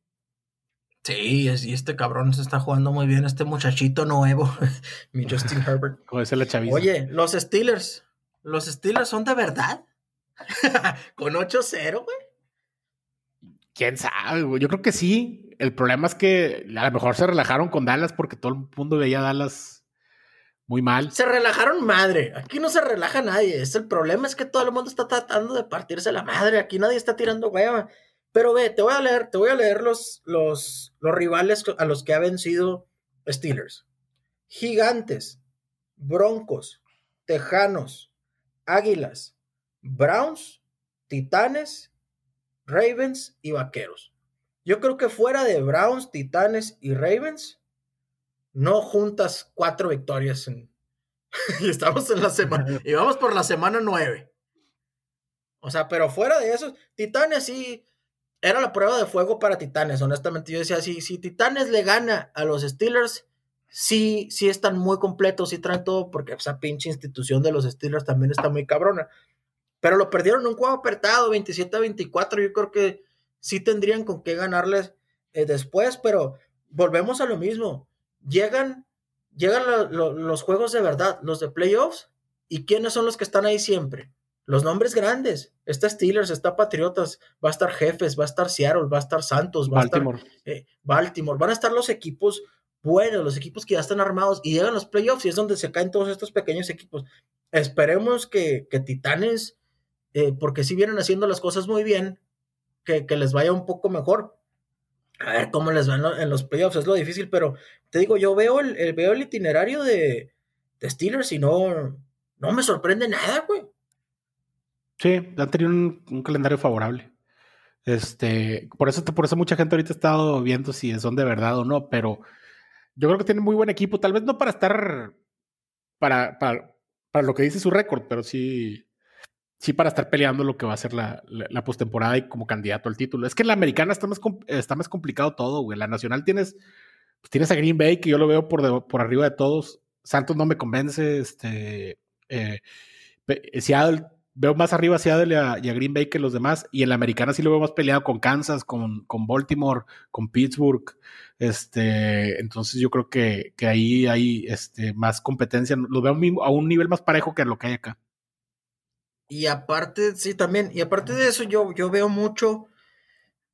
[SPEAKER 1] Sí, y este cabrón se está jugando muy bien, este muchachito nuevo, mi Justin Herbert.
[SPEAKER 2] Como dice la chaviza.
[SPEAKER 1] Oye, los Steelers, ¿los Steelers son de verdad? Con 8-0, güey.
[SPEAKER 2] Quién sabe, güey. Yo creo que sí. El problema es que a lo mejor se relajaron con Dallas porque todo el mundo veía a Dallas muy mal.
[SPEAKER 1] Se relajaron madre. Aquí no se relaja nadie. Es el problema es que todo el mundo está tratando de partirse la madre. Aquí nadie está tirando hueva. Pero ve, te voy a leer, te voy a leer los, los, los rivales a los que ha vencido Steelers. Gigantes, Broncos, Tejanos, Águilas, Browns, Titanes Ravens y Vaqueros. Yo creo que fuera de Browns, Titanes y Ravens, no juntas cuatro victorias. y estamos en la semana, y vamos por la semana nueve. O sea, pero fuera de eso, Titanes sí, era la prueba de fuego para Titanes, honestamente. Yo decía, si, si Titanes le gana a los Steelers, sí, sí están muy completos, sí traen todo, porque esa pinche institución de los Steelers también está muy cabrona. Pero lo perdieron en un juego apretado, 27 a 24. Yo creo que sí tendrían con qué ganarles eh, después, pero volvemos a lo mismo. Llegan, llegan los juegos de verdad, los de playoffs, ¿y quiénes son los que están ahí siempre? Los nombres grandes. Está Steelers, está Patriotas, va a estar Jefes, va a estar Seattle, va a estar Santos, va a estar eh, Baltimore. Van a estar los equipos buenos, los equipos que ya están armados y llegan los playoffs y es donde se caen todos estos pequeños equipos. Esperemos que, Titanes, eh, porque si vienen haciendo las cosas muy bien, que, les vaya un poco mejor. A ver cómo les va en, los playoffs, es lo difícil, pero te digo, yo veo el, veo el itinerario de, de Steelers y no, no me sorprende nada, güey.
[SPEAKER 2] Sí, han tenido un, calendario favorable. Este, por eso, por eso mucha gente ahorita ha estado viendo si son de verdad o no, pero yo creo que tienen muy buen equipo, tal vez no para estar para, para, para lo que dice su récord, pero sí, sí para estar peleando lo que va a ser la, la, postemporada y como candidato al título. Es que en la americana está más, está más complicado todo, güey. La nacional tienes, pues tienes a Green Bay, que yo lo veo por, por arriba de todos. Santos no me convence, este, eh, Seattle veo más arriba a Seattle y a, Green Bay que los demás. Y en la americana sí lo veo más peleado con Kansas, con, con Baltimore, con Pittsburgh. Este, entonces yo creo que, que ahí hay este, más competencia. Lo veo a un nivel más parejo que lo que hay acá.
[SPEAKER 1] Y aparte, sí, también, y aparte de eso, yo, yo veo mucho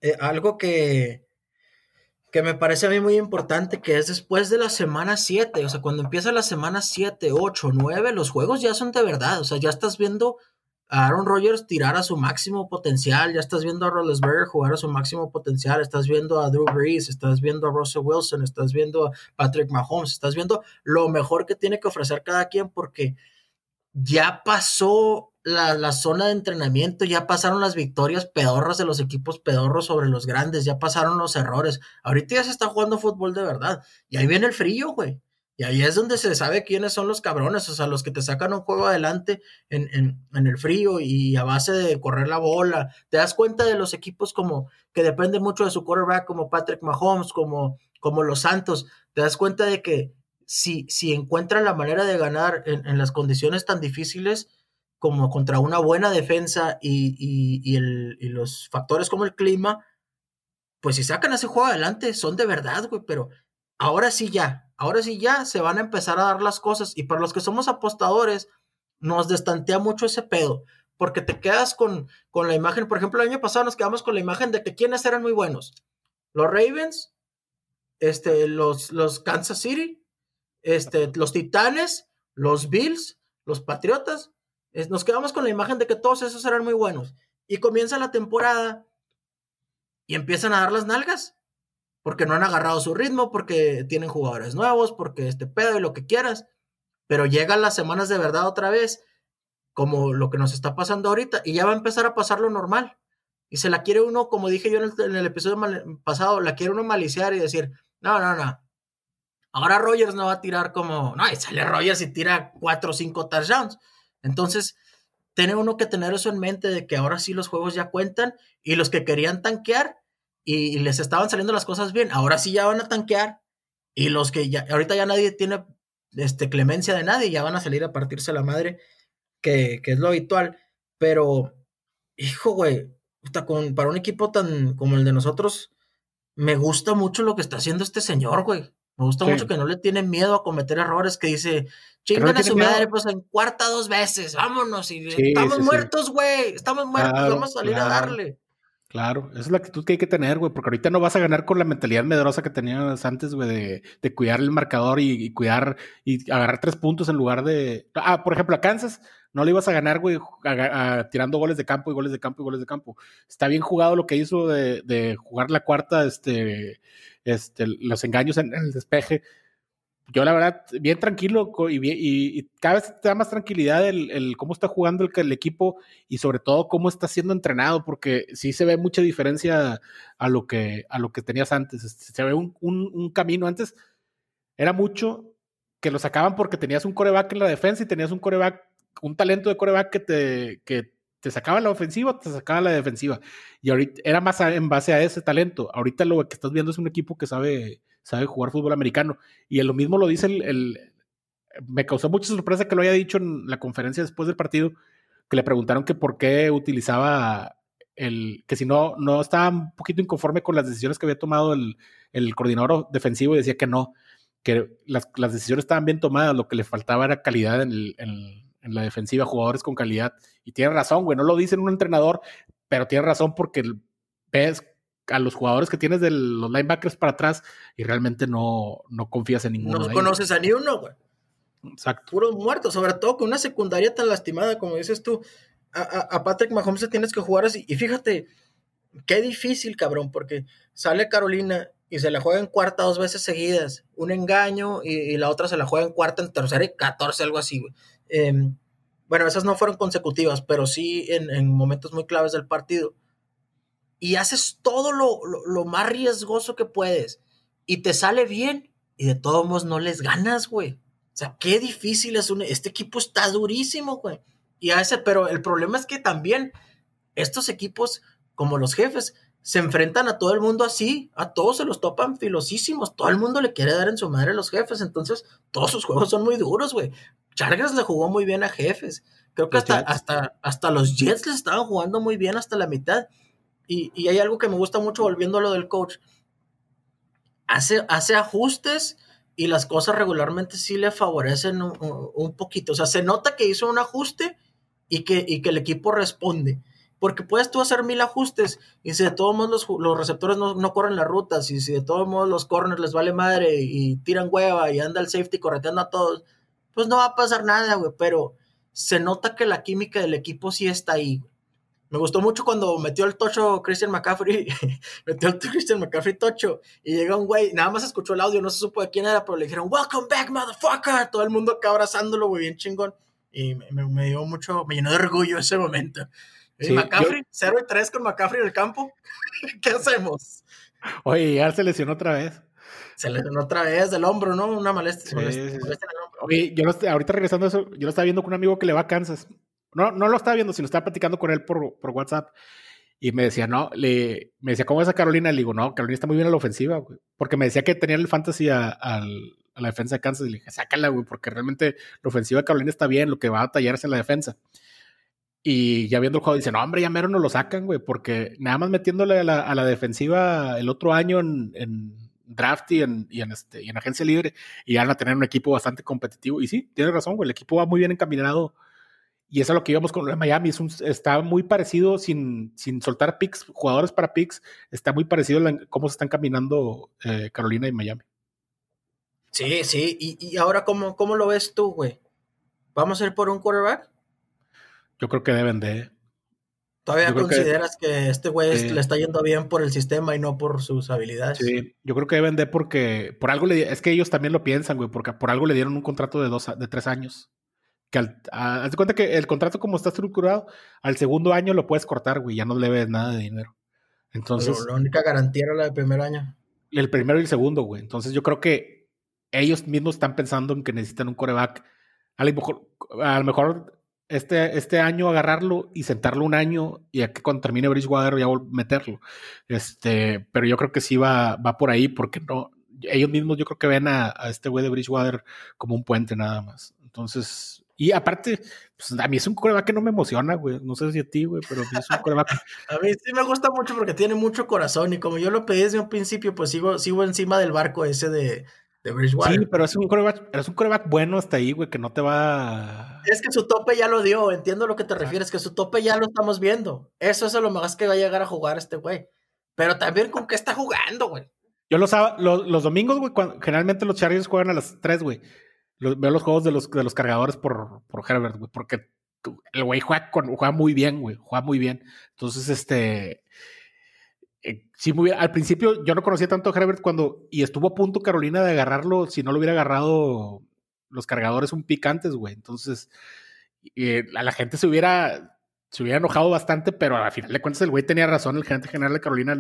[SPEAKER 1] eh, algo que, que me parece a mí muy importante, que es después de la semana 7, o sea, cuando empieza la semana 7, 8, 9, los juegos ya son de verdad, o sea, ya estás viendo a Aaron Rodgers tirar a su máximo potencial, ya estás viendo a Roethlisberger jugar a su máximo potencial, estás viendo a Drew Brees, estás viendo a Russell Wilson, estás viendo a Patrick Mahomes, estás viendo lo mejor que tiene que ofrecer cada quien porque ya pasó la, zona de entrenamiento, ya pasaron las victorias pedorras de los equipos pedorros sobre los grandes, ya pasaron los errores. Ahorita ya se está jugando fútbol de verdad. Y ahí viene el frío, güey. Y ahí es donde se sabe quiénes son los cabrones, o sea, los que te sacan un juego adelante en, el frío y a base de correr la bola. Te das cuenta de los equipos como que dependen mucho de su quarterback, como Patrick Mahomes, como, como los Santos. Te das cuenta de que si, si encuentran la manera de ganar en, las condiciones tan difíciles como contra una buena defensa y, y, y los factores como el clima, pues si sacan ese juego adelante, son de verdad, güey, pero ahora sí ya, ahora sí ya se van a empezar a dar las cosas. Y para los que somos apostadores nos destantea mucho ese pedo, porque te quedas con, con la imagen, por ejemplo, el año pasado nos quedamos con la imagen de que quienes eran muy buenos, los Ravens, este, los, los Kansas City, este, los Titanes, los Bills, los Patriotas, nos quedamos con la imagen de que todos esos eran muy buenos. Y comienza la temporada y empiezan a dar las nalgas porque no han agarrado su ritmo, porque tienen jugadores nuevos, porque este pedo y lo que quieras. Pero llegan las semanas de verdad otra vez, como lo que nos está pasando ahorita, y ya va a empezar a pasar lo normal. Y se la quiere uno, como dije yo en el, episodio pasado, la quiere uno maliciar y decir, no, no, no. Ahora Rogers no va a tirar como, no, y sale Rogers y tira cuatro o cinco touchdowns. Entonces, tiene uno que tener eso en mente de que ahora sí los juegos ya cuentan y los que querían tanquear y les estaban saliendo las cosas bien. Ahora sí ya van a tanquear y los que ya, ahorita ya nadie tiene este, clemencia de nadie, ya van a salir a partirse la madre, que, es lo habitual. Pero, hijo, güey, con, para un equipo tan como el de nosotros, me gusta mucho lo que está haciendo este señor, güey. Me gusta mucho que no le tiene miedo a cometer errores, que dice, chingan a su madre, pues en cuarta dos veces, vámonos, y estamos muertos, güey, estamos muertos, vamos a salir a darle.
[SPEAKER 2] Claro, esa es la actitud que hay que tener, güey, porque ahorita no vas a ganar con la mentalidad medrosa que tenías antes, güey, de, de, cuidar el marcador y, cuidar y agarrar tres puntos en lugar de. Ah, por ejemplo, a Kansas no le ibas a ganar, güey, tirando goles de campo y goles de campo y goles de campo. Está bien jugado lo que hizo de, jugar la cuarta, este, este, los engaños en, el despeje, yo la verdad, bien tranquilo y, cada vez te da más tranquilidad el, cómo está jugando el, equipo y sobre todo cómo está siendo entrenado, porque sí se ve mucha diferencia a lo que, a lo que tenías antes. Este, se ve un, un, camino. Antes era mucho que lo sacaban porque tenías un coreback en la defensa y tenías un coreback, un talento de coreback que te, que te sacaba la ofensiva, te sacaba la defensiva. Y ahorita era más en base a ese talento. Ahorita lo que estás viendo es un equipo que sabe sabe jugar fútbol americano. Y lo mismo lo dice el, Me causó mucha sorpresa que lo haya dicho en la conferencia después del partido, que le preguntaron que por qué utilizaba el... que si no, no estaba un poquito inconforme con las decisiones que había tomado el, el coordinador defensivo y decía que no, que las, las, decisiones estaban bien tomadas, lo que le faltaba era calidad en, en, en la defensiva, jugadores con calidad. Y tiene razón, güey, no lo dice un entrenador, pero tiene razón porque ves a los jugadores que tienes de los linebackers para atrás y realmente no, no confías en ninguno.
[SPEAKER 1] No conoces a ni uno, güey. Exacto. Puros muertos, sobre todo con una secundaria tan lastimada como dices tú. A, Patrick Mahomes tienes que jugar así. Y fíjate, qué difícil, cabrón, porque sale Carolina y se la juega en cuarta dos veces seguidas. Un engaño y, la otra se la juega en cuarta, en tercera y catorce, algo así, güey. Em, bueno, esas no fueron consecutivas, pero sí en, en momentos muy claves del partido y haces todo lo, más riesgoso que puedes y te sale bien y de todos modos no les ganas, güey. O sea, qué difícil es un... Este equipo está durísimo, güey. Y a ese, pero el problema es que también estos equipos, como los jefes, se enfrentan a todo el mundo así, a todos se los topan filosísimos, todo el mundo le quiere dar en su madre a los jefes, entonces todos sus juegos son muy duros, güey. Chargers le jugó muy bien a jefes, creo que hasta, hasta, hasta los Jets les estaban jugando muy bien hasta la mitad, y, hay algo que me gusta mucho volviendo a lo del coach. Hace, hace ajustes y las cosas regularmente sí le favorecen un, poquito. O sea, se nota que hizo un ajuste y que, que el equipo responde. Porque puedes tú hacer mil ajustes y si de todos modos los, receptores no, no, corren las rutas y si de todos modos los corners les vale madre y tiran hueva y anda el safety correteando a todos, pues no va a pasar nada, güey. Pero se nota que la química del equipo sí está ahí. Me gustó mucho cuando metió el tocho Christian McCaffrey, metió el Christian McCaffrey tocho y llega un güey, nada más escuchó el audio, no se supo de quién era, pero le dijeron, Welcome back, motherfucker. Todo el mundo acá abrazándolo, güey, bien chingón. Y me, dio mucho, me llenó de orgullo ese momento. Y McCaffrey, 0 y 3 con McCaffrey en el campo. ¿Qué hacemos?
[SPEAKER 2] Oye, ya se lesionó otra vez.
[SPEAKER 1] Se lesionó otra vez del hombro, ¿no? Una molestia.
[SPEAKER 2] Oye, yo ahorita regresando a eso, yo lo estaba viendo con un amigo que le va a Kansas. No, no lo estaba viendo, sino estaba platicando con él por, por WhatsApp. Y me decía, no, le, me decía, ¿cómo es a Carolina? Le digo, no, Carolina está muy bien en la ofensiva, güey. Porque me decía que tenía el fantasy a, la defensa de Kansas. Y le dije, sácala, güey, porque realmente la ofensiva de Carolina está bien, lo que va a tallarse en la defensa. Y ya viendo el juego, dice, no, hombre, ya mero no lo sacan, güey, porque nada más metiéndole a la, a defensiva el otro año en, draft este, y en agencia libre, y van a tener un equipo bastante competitivo. Y sí, tiene razón, güey, el equipo va muy bien encaminado y eso es lo que íbamos con Miami. Es un, está muy parecido, sin, sin soltar picks, jugadores para picks, está muy parecido a cómo se están caminando eh, Carolina y Miami.
[SPEAKER 1] Sí, sí. ¿Y, ahora cómo, cómo lo ves tú, güey? ¿Vamos a ir por un quarterback?
[SPEAKER 2] Yo creo que deben de.
[SPEAKER 1] ¿Todavía consideras que, este güey le está yendo bien por el sistema y no por sus habilidades?
[SPEAKER 2] Sí, yo creo que deben de porque por algo le es que ellos también lo piensan, güey, porque por algo le dieron un contrato de dos de tres años que al, haz de cuenta que el contrato como está estructurado, al segundo año lo puedes cortar, güey, ya no le ves nada de dinero. Entonces.
[SPEAKER 1] la única garantía era la del primer año.
[SPEAKER 2] El primero y el segundo, güey. Entonces yo creo que ellos mismos están pensando en que necesitan un coreback. A lo mejor, a lo mejor este, este año agarrarlo y sentarlo un año y a que cuando termine Bridgewater ya meterlo. Este, pero yo creo que sí va, va por ahí porque no, ellos mismos yo creo que ven a, a este güey de Bridgewater como un puente nada más. Entonces, y aparte, pues a mí es un coreback que no me emociona, güey. No sé si a ti, güey, pero a mí es un coreback.
[SPEAKER 1] a mí sí me gusta mucho porque tiene mucho corazón y como yo lo pedí desde un principio, pues sigo, sigo encima del barco ese de, de Bridgewater. Sí,
[SPEAKER 2] pero es un coreback, es un coreback bueno hasta ahí, güey, que no te va.
[SPEAKER 1] Es que su tope ya lo dio, entiendo a lo que te refieres, que su tope ya lo estamos viendo. Eso es lo más que va a llegar a jugar este güey. Pero también con qué está jugando, güey.
[SPEAKER 2] Yo los, los, los domingos, güey, generalmente los Chargers juegan a las 3, güey veo los juegos de los, de los cargadores por, por Herbert, güey, porque el güey juega, juega muy bien, güey, juega muy bien. Entonces, este, eh, si al principio yo no conocía tanto a Herbert cuando, y estuvo a punto Carolina de agarrarlo, si no lo hubiera agarrado los cargadores un picantes, güey. Entonces, eh, a la gente se hubiera, se hubiera enojado bastante, pero al final de cuentas el güey tenía razón, el gerente general de Carolina,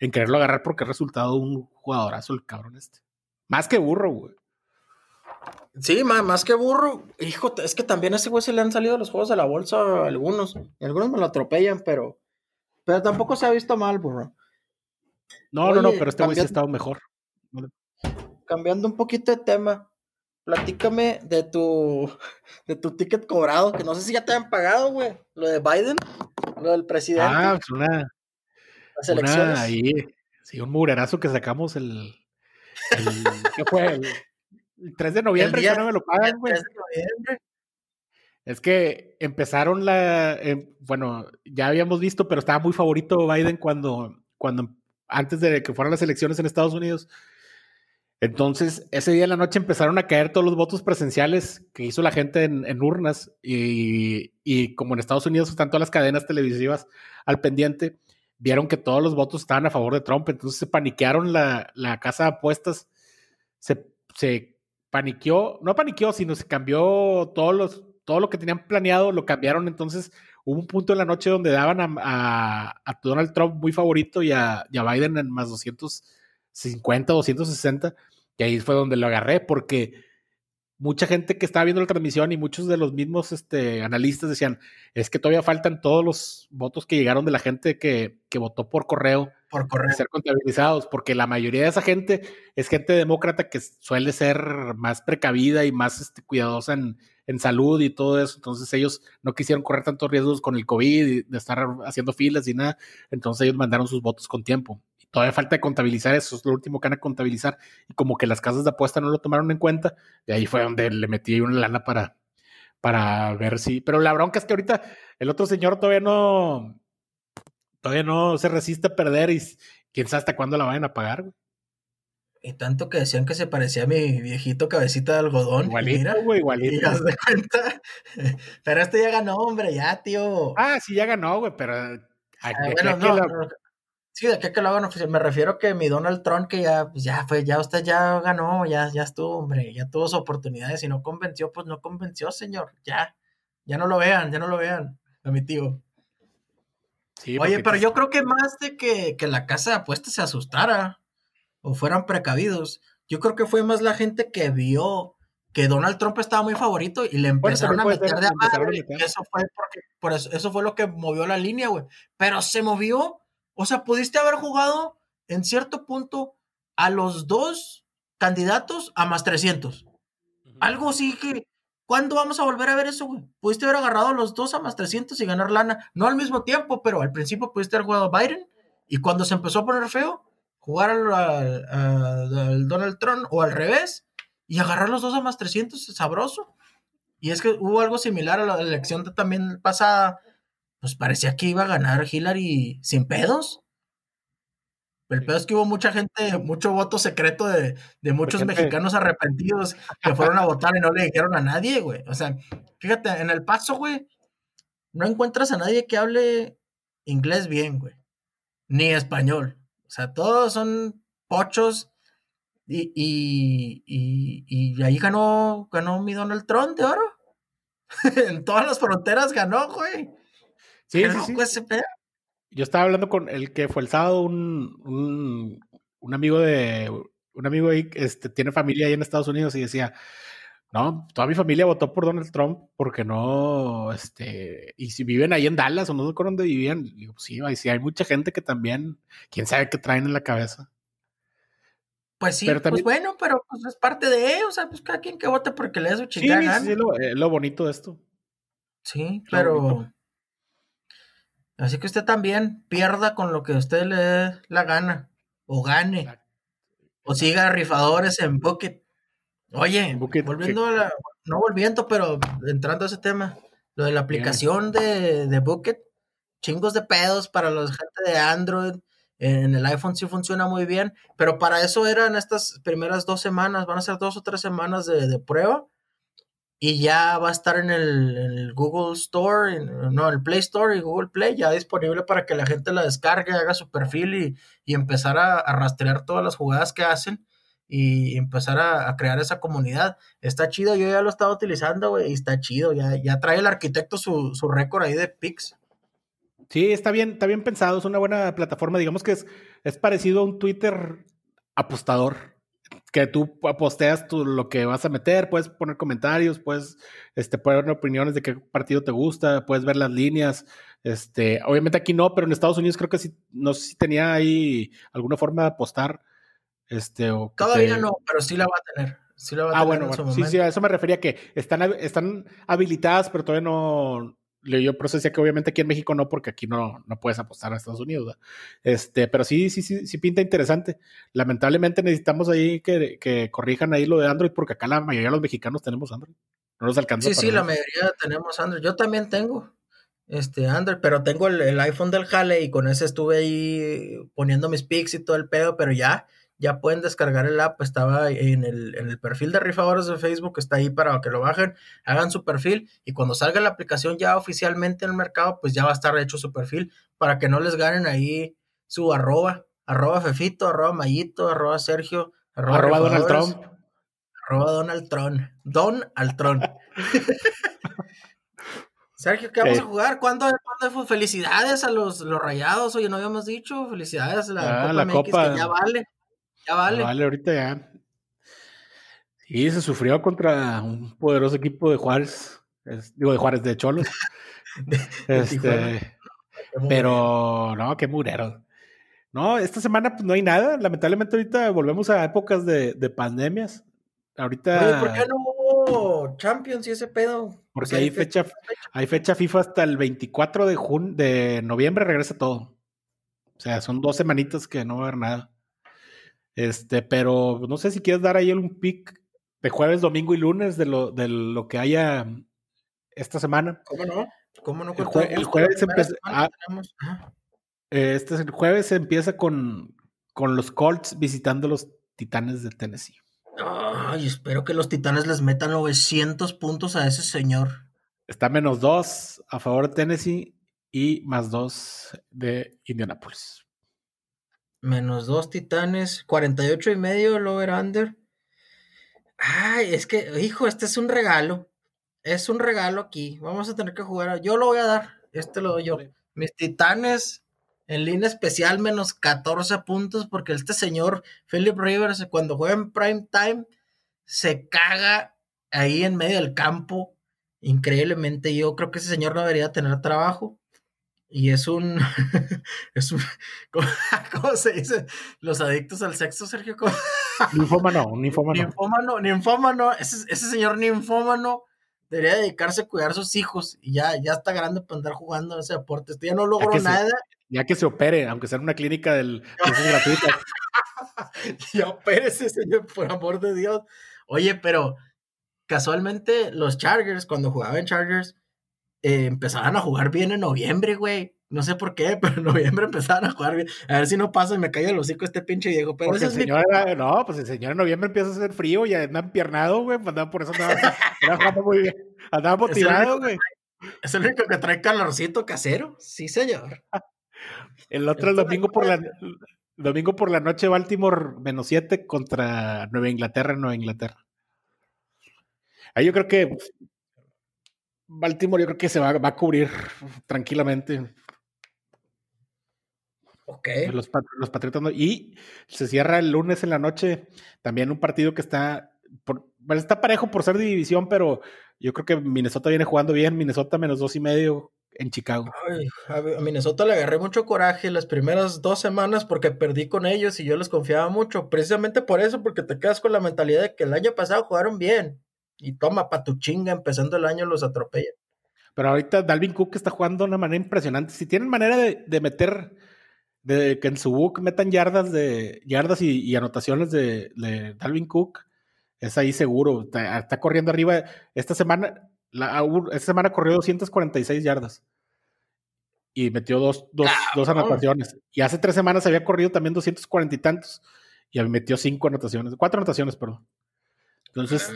[SPEAKER 2] en, quererlo agarrar porque ha resultado un jugadorazo el cabrón este. Más que burro, güey.
[SPEAKER 1] Sí, más, que burro. Hijo, es que también a ese güey se le han salido los juegos de la bolsa a algunos. Y algunos me lo atropellan, pero, pero tampoco se ha visto mal, burro.
[SPEAKER 2] No, no, no, pero este güey sí ha estado mejor.
[SPEAKER 1] Cambiando un poquito de tema, platícame de tu, de tu ticket cobrado, que no sé si ya te han pagado, güey. Lo de Biden, lo del presidente.
[SPEAKER 2] Ah, pues una. Las elecciones. ahí, sí, un murerazo que sacamos el. ¿Qué fue? El, 3 de noviembre, ya no me lo pagan, güey. 3 de noviembre. Es que empezaron la. Eh, bueno, ya habíamos visto, pero estaba muy favorito Biden cuando, cuando antes de que fueran las elecciones en Estados Unidos. Entonces, ese día en la noche empezaron a caer todos los votos presenciales que hizo la gente en, urnas y, como en Estados Unidos están todas las cadenas televisivas al pendiente, vieron que todos los votos estaban a favor de Trump, entonces se paniquearon la, casa de apuestas, se, se paniqueó, no paniqueó, sino se cambió todo lo que tenían planeado, lo cambiaron, entonces hubo un punto en la noche donde daban a, a, Donald Trump muy favorito y a, y a Biden en más 200 50, 260, y ahí fue donde lo agarré, porque mucha gente que estaba viendo la transmisión y muchos de los mismos este, analistas decían, es que todavía faltan todos los votos que llegaron de la gente que, que votó por correo.
[SPEAKER 1] Por correo.
[SPEAKER 2] Ser contabilizados, porque la mayoría de esa gente es gente demócrata que suele ser más precavida y más este, cuidadosa en, en salud y todo eso. Entonces ellos no quisieron correr tantos riesgos con el COVID y de estar haciendo filas y nada. Entonces ellos mandaron sus votos con tiempo todavía falta contabilizar eso, es lo último que van a contabilizar. Y como que las casas de apuesta no lo tomaron en cuenta, de ahí fue donde le metí una lana para, para ver si. Pero la bronca es que ahorita el otro señor todavía no, todavía no se resiste a perder y quién sabe hasta cuándo la vayan a pagar,
[SPEAKER 1] Y tanto que decían que se parecía a mi viejito cabecita de algodón.
[SPEAKER 2] Igualito, güey, igualito.
[SPEAKER 1] de cuenta. Pero este ya ganó, hombre, ya, tío.
[SPEAKER 2] Ah, sí, ya ganó, güey, pero.
[SPEAKER 1] Ah, bueno, no, Sí, de qué que lo hagan oficial. Me refiero que mi Donald Trump, que ya, pues ya fue, ya usted ya ganó, ya, ya estuvo, hombre, ya tuvo su oportunidad. Y si no convenció, pues no convenció, señor. Ya, ya no lo vean, ya no lo vean, a mi tío. Oye, pero yo creo que más de que, que la casa de apuestas se asustara o fueran precavidos, yo creo que fue más la gente que vio que Donald Trump estaba muy favorito y le empezaron a meter de Eso fue porque, por eso, eso fue lo que movió la línea, güey. Pero se movió o sea, pudiste haber jugado en cierto punto a los dos candidatos a más 300. Algo así que, ¿cuándo vamos a volver a ver eso, güey? Pudiste haber agarrado a los dos a más 300 y ganar lana. No al mismo tiempo, pero al principio pudiste haber jugado a Biden y cuando se empezó a poner feo, jugar al, Donald Trump o al revés y agarrar los dos a más 300 es sabroso. Y es que hubo algo similar a la elección de también pasada pues parecía que iba a ganar Hillary sin pedos. El pedo es que hubo mucha gente, mucho voto secreto de, muchos mexicanos arrepentidos que fueron a votar y no le dijeron a nadie, güey. O sea, fíjate, en el paso, güey, no encuentras a nadie que hable inglés bien, güey. Ni español. O sea, todos son pochos. Y, y, y, y ahí ganó, ganó mi Donald Trump de oro. en todas las fronteras ganó, güey.
[SPEAKER 2] Sí, sí, sí. Yo estaba hablando con el que fue el sábado, un, un, un amigo de un amigo ahí, este, tiene familia ahí en Estados Unidos y decía, no, toda mi familia votó por Donald Trump porque no, este, y si viven ahí en Dallas o no sé con dónde vivían, digo, pues sí, sí, hay mucha gente que también, quién sabe qué traen en la cabeza.
[SPEAKER 1] Pues sí, pues bueno, pero pues es parte de, o sea, pues cada quien que vote porque le da su chingada.
[SPEAKER 2] Sí, sí, lo, eh, lo bonito de esto.
[SPEAKER 1] Sí, pero Así que usted también pierda con lo que usted le dé la gana, o gane, o siga rifadores en Bucket. Oye, volviendo a la, no volviendo, pero entrando a ese tema, lo de la aplicación de, de Bucket, chingos de pedos para la gente de Android, en el iPhone sí funciona muy bien, pero para eso eran estas primeras dos semanas, van a ser dos o tres semanas de, de prueba, y ya va a estar en el, Google Store, no, el Play Store y Google Play, ya disponible para que la gente la descargue, haga su perfil y, y empezar a, rastrear todas las jugadas que hacen y empezar a, crear esa comunidad. Está chido, yo ya lo estaba utilizando, güey, y está chido, ya, ya trae el arquitecto su, su récord ahí de pics.
[SPEAKER 2] Sí, está bien, está bien pensado, es una buena plataforma, digamos que es, es parecido a un Twitter apostador que tú posteas tú lo que vas a meter, puedes poner comentarios, puedes este, poner opiniones de qué partido te gusta, puedes ver las líneas. Este, obviamente aquí no, pero en Estados Unidos creo que sí, no sé si tenía ahí alguna forma de apostar. Este, o
[SPEAKER 1] Todavía no, pero sí la va a tener. Sí la va a
[SPEAKER 2] ah, bueno, bueno. sí, sí, a eso me refería que están, están habilitadas, pero todavía no, yo por eso decía que obviamente aquí en México no, porque aquí no, no puedes apostar a Estados Unidos. Este, pero sí, sí, sí, sí pinta interesante. Lamentablemente necesitamos ahí que, que, corrijan ahí lo de Android, porque acá la mayoría de los mexicanos tenemos Android. No nos alcanza.
[SPEAKER 1] Sí, sí, la mayoría tenemos Android. Yo también tengo este Android, pero tengo el, el iPhone del Jale y con ese estuve ahí poniendo mis pics y todo el pedo, pero ya ya pueden descargar el app, estaba en el, en el perfil de rifadores de Facebook, está ahí para que lo bajen, hagan su perfil y cuando salga la aplicación ya oficialmente en el mercado, pues ya va a estar hecho su perfil para que no les ganen ahí su arroba, arroba Fefito, arroba Mayito, arroba Sergio,
[SPEAKER 2] arroba, Donald Trump.
[SPEAKER 1] Arroba Donald Trump. Don Altron. Sergio, ¿qué vamos a jugar? ¿Cuándo, ¿Cuándo, Felicidades a los, los rayados, oye, no habíamos dicho. Felicidades a la,
[SPEAKER 2] ah, Copa, Copa
[SPEAKER 1] que ya vale. Ya vale.
[SPEAKER 2] vale, ahorita ya. Sí, se sufrió contra un poderoso equipo de Juárez. digo, de Juárez, de Cholos. este, pero, no, qué murero. No, esta semana pues no hay nada. Lamentablemente ahorita volvemos a épocas de, de pandemias. Ahorita.
[SPEAKER 1] Oye, ¿por qué no hubo Champions y ese pedo?
[SPEAKER 2] Porque hay, fecha, hay fecha FIFA hasta el 24 de, junio, de noviembre, regresa todo. O sea, son dos semanitas que no va a haber nada. Este, pero no sé si quieres dar ahí un pick de jueves, domingo y lunes de lo, de lo que haya esta semana.
[SPEAKER 1] ¿Cómo no? ¿Cómo no?
[SPEAKER 2] El, jueves empieza. Ah, este el jueves empieza con, con los Colts visitando los Titanes de Tennessee.
[SPEAKER 1] Ay, espero que los Titanes les metan 900 puntos a ese señor.
[SPEAKER 2] Está menos dos a favor de Tennessee y más dos de Indianapolis
[SPEAKER 1] menos dos titanes, 48 y medio el over-under. Ay, es que, hijo, este es un regalo. Es un regalo aquí. Vamos a tener que jugar. Yo lo voy a dar. Este lo doy yo. Mis titanes en línea especial menos 14 puntos porque este señor Philip Rivers cuando juega en prime time se caga ahí en medio del campo. Increíblemente yo creo que ese señor no debería tener trabajo. Y es un, es un, ¿cómo, se dice? Los adictos al sexo, Sergio.
[SPEAKER 2] Ninfómano, ninfómano.
[SPEAKER 1] Ninfómano, ninfómano, ese, ese señor ninfómano debería dedicarse a cuidar a sus hijos y ya, ya está grande para andar jugando ese deporte. Este ya no logró nada.
[SPEAKER 2] ya que se opere, aunque sea en una clínica del, gratuita.
[SPEAKER 1] ya opere ese señor, por amor de Dios. Oye, pero casualmente los Chargers, cuando jugaban Chargers, eh, empezaban a jugar bien en noviembre, güey. No sé por qué, pero en noviembre empezaban a jugar bien. A ver si no pasa y me cae el hocico este pinche viejo. Pero
[SPEAKER 2] ese el señor no, pues el señor en noviembre empieza a hacer frío y anda empiernado, güey. Pues andaba por eso andaba, andaba muy bien. Andaba motivado, güey.
[SPEAKER 1] Es el único que trae calorcito casero. Sí, señor.
[SPEAKER 2] El otro el domingo por la domingo por la noche Baltimore menos 7 contra Nueva Inglaterra Nueva Inglaterra. Ahí yo creo que Baltimore yo creo que se va, a cubrir tranquilamente.
[SPEAKER 1] Ok.
[SPEAKER 2] Los, los Patriotas Y se cierra el lunes en la noche. También un partido que está. Por, está parejo por ser de división, pero yo creo que Minnesota viene jugando bien. Minnesota menos dos y medio en Chicago.
[SPEAKER 1] a Minnesota le agarré mucho coraje las primeras dos semanas porque perdí con ellos y yo les confiaba mucho. Precisamente por eso, porque te quedas con la mentalidad de que el año pasado jugaron bien. Y toma, pa' tu chinga, empezando el año los atropellan.
[SPEAKER 2] Pero ahorita Dalvin Cook está jugando de una manera impresionante. Si tienen manera de, meter, de que en su book metan yardas de yardas y, anotaciones de, Dalvin Cook, es ahí seguro. Está, corriendo arriba. Esta semana, la, esta semana corrió 246 yardas. Y metió dos, dos, dos anotaciones. Y hace tres semanas había corrido también 240 y tantos. Y metió cinco anotaciones, cuatro anotaciones, perdón. Entonces,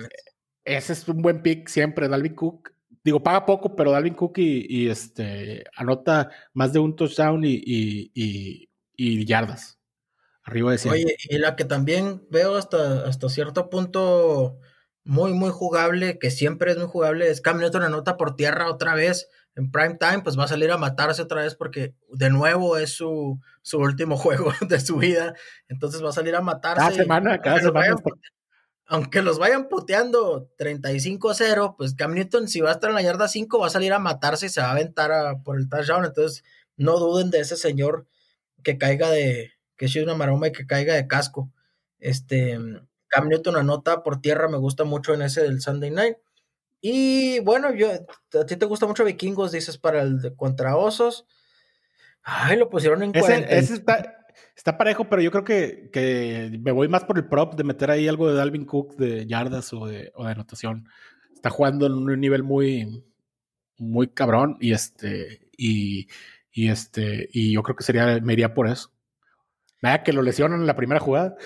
[SPEAKER 2] ese es un buen pick siempre, Dalvin Cook. Digo, paga poco, pero Dalvin Cook y, este anota más de un touchdown y, y yardas. Arriba de 100.
[SPEAKER 1] Oye, y la que también veo hasta, hasta cierto punto muy, muy jugable, que siempre es muy jugable, es Cam Newton anota por tierra otra vez en prime time, pues va a salir a matarse otra vez porque de nuevo es su, su último juego de su vida. Entonces va a salir a matarse.
[SPEAKER 2] Cada semana, cada semana.
[SPEAKER 1] Aunque los vayan puteando 35-0, pues Cam Newton, si va a estar en la yarda 5, va a salir a matarse y se va a aventar por el touchdown. Entonces, no duden de ese señor que caiga de, que es una maroma y que caiga de casco. Este, Cam Newton anota por tierra, me gusta mucho en ese del Sunday Night. Y bueno, yo, a ti te gusta mucho Vikingos, dices para el de contra Osos. Ay, lo pusieron en
[SPEAKER 2] ese, ese está, está, parejo, pero yo creo que, que, me voy más por el prop de meter ahí algo de Dalvin Cook de yardas o de, anotación. Está jugando en un nivel muy, muy cabrón y este, y, este, y yo creo que sería, me iría por eso. Nada, que lo lesionan en la primera jugada.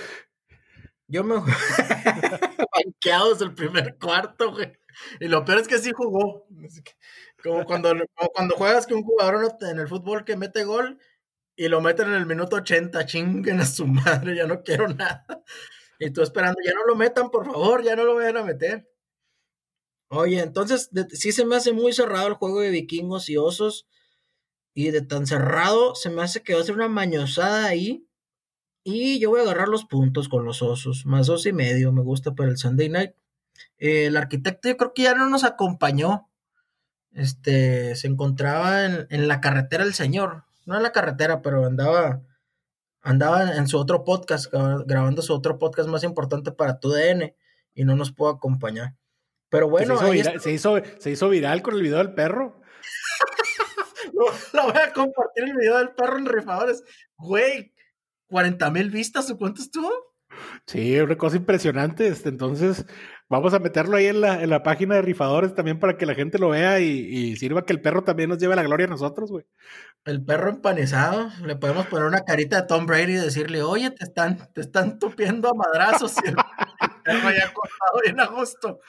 [SPEAKER 1] Yo me banqueado desde el primer cuarto, güey. Y lo peor es que sí jugó. Como cuando, cuando juegas que un jugador en el fútbol que mete gol y lo meten en el minuto 80, chinguen a su madre, ya no quiero nada. Y tú esperando, ya no lo metan, por favor, ya no lo vayan a meter. Oye, entonces sí se me hace muy cerrado el juego de vikingos y osos. Y de tan cerrado se me hace que va a ser una mañosada ahí. Y yo voy a agarrar los puntos con los osos, más dos y medio, me gusta para el Sunday night. Eh, el arquitecto yo creo que ya no nos acompañó. Este, se encontraba en, la carretera el señor, no en la carretera, pero andaba, andaba en su otro podcast, grabando su otro podcast más importante para tu DN y no nos pudo acompañar. Pero bueno,
[SPEAKER 2] se hizo, se hizo, se hizo viral con el video del perro.
[SPEAKER 1] lo voy a compartir el video del perro en rifadores. Güey, 40 mil vistas o cuánto estuvo.
[SPEAKER 2] Sí, una cosa impresionante. Este, entonces, vamos a meterlo ahí en la, en la página de rifadores también para que la gente lo vea y, sirva que el perro también nos lleve la gloria a nosotros, güey.
[SPEAKER 1] El perro empanizado, le podemos poner una carita de Tom Brady y decirle, oye, te están, te están tupiendo a madrazos y el perro ya cortado bien a gusto.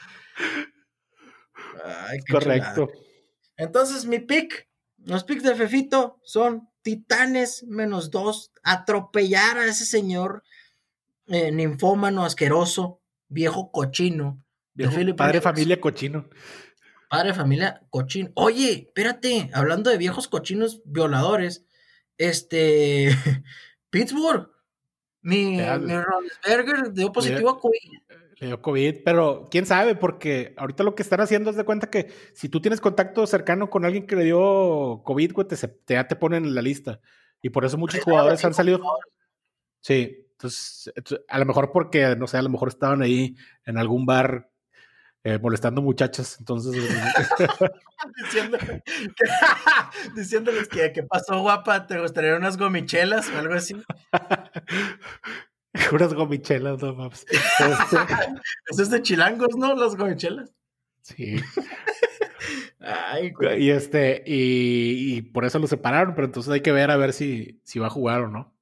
[SPEAKER 2] Ay, Correcto.
[SPEAKER 1] Entonces, mi pick, los picks de Fefito son Titanes menos dos, atropellar a ese señor eh, ninfómano, asqueroso, viejo cochino.
[SPEAKER 2] padre familia cochino.
[SPEAKER 1] Padre familia cochino. Oye, espérate, hablando de viejos cochinos violadores, este, Pittsburgh, mi, mi dio positivo a COVID.
[SPEAKER 2] Le dio COVID, pero quién sabe, porque ahorita lo que están haciendo es de cuenta que si tú tienes contacto cercano con alguien que le dio COVID, güey, te, ya te ponen en la lista. Y por eso muchos jugadores han salido. Sí, entonces, a lo mejor porque, no sé, a lo mejor estaban ahí en algún bar eh, molestando muchachas, entonces...
[SPEAKER 1] diciéndoles que, ¿qué pasó, guapa? ¿Te gustaría unas gomichelas o algo así?
[SPEAKER 2] Unas gomichelas, no mames.
[SPEAKER 1] Este Eso es de chilangos, ¿no? Las gomichelas.
[SPEAKER 2] Sí. Ay, y este, y, por eso lo separaron, pero entonces hay que ver a ver si, si va a jugar o no.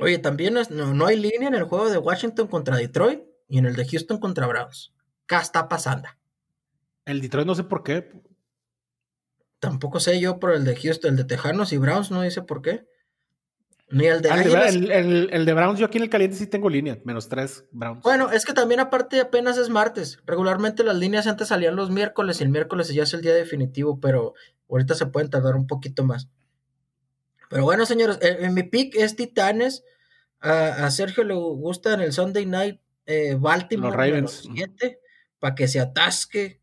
[SPEAKER 1] Oye, también no, no, hay línea en el juego de Washington contra Detroit y en el de Houston contra Browns. ¿Qué está pasando?
[SPEAKER 2] El Detroit no sé por qué.
[SPEAKER 1] Tampoco sé yo por el de Houston, el de Tejanos y Browns, no dice por qué. Ni el de,
[SPEAKER 2] ah, el, de Browns, yo aquí en el caliente sí tengo línea, menos tres Browns.
[SPEAKER 1] Bueno, es que también aparte apenas es martes. Regularmente las líneas antes salían los miércoles y el miércoles ya es el día definitivo, pero ahorita se pueden tardar un poquito más. Pero bueno, señores, en mi pick es Titanes. A, Sergio le gusta en el Sunday Night eh, Baltimore. Los Ravens. Para que se atasque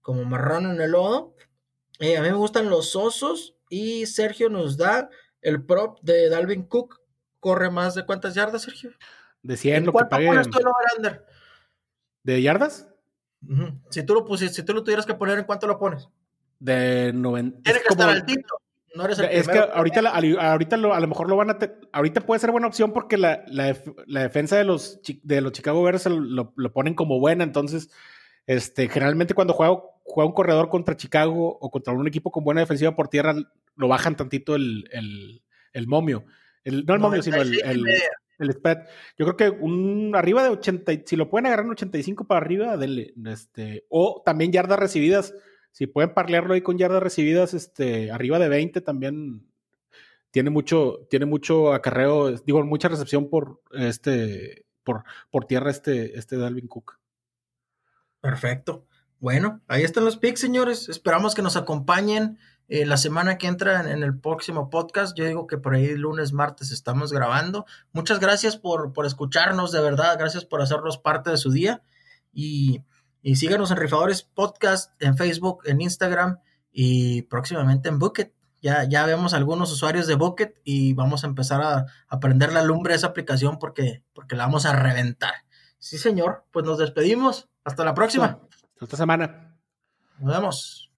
[SPEAKER 1] como marrano en el lodo. Eh, a mí me gustan los osos y Sergio nos da el prop de Dalvin Cook corre más de cuántas yardas, Sergio?
[SPEAKER 2] De 100 lo que pague. pones tú el ¿De yardas?
[SPEAKER 1] Si tú lo pusiste, si tú lo tuvieras que poner, ¿en cuánto lo pones?
[SPEAKER 2] De 90.
[SPEAKER 1] Tiene que estar altito. No eres el
[SPEAKER 2] es que ahorita, ahorita lo, a lo mejor lo van a. ahorita puede ser buena opción porque la, la, defensa de los, de los Chicago Bears lo, lo, ponen como buena. Entonces, este, generalmente cuando juega, juega un corredor contra Chicago o contra un equipo con buena defensiva por tierra, lo bajan tantito el, el, el momio. El, no el momio, sino el, El spread. Yo creo que un arriba de 80, si lo pueden agarrar en 85 para arriba, denle. Este, o también yardas recibidas. Si pueden parlearlo ahí con yardas recibidas, este, arriba de 20 también tiene mucho, tiene mucho acarreo, digo, mucha recepción por este, por, por tierra este, este Dalvin Cook.
[SPEAKER 1] Perfecto. Bueno, ahí están los picks, señores. Esperamos que nos acompañen eh, la semana que entra en, el próximo podcast. Yo digo que por ahí lunes, martes estamos grabando. Muchas gracias por, por escucharnos, de verdad. Gracias por hacernos parte de su día. Y, y síganos en Rifadores Podcast, en Facebook, en Instagram y próximamente en Bucket. Ya, ya vemos algunos usuarios de Bucket y vamos a empezar a aprender la lumbre de esa aplicación porque, porque la vamos a reventar. Sí, señor. Pues nos despedimos. Hasta la próxima.
[SPEAKER 2] Hasta esta semana.
[SPEAKER 1] Nos vemos.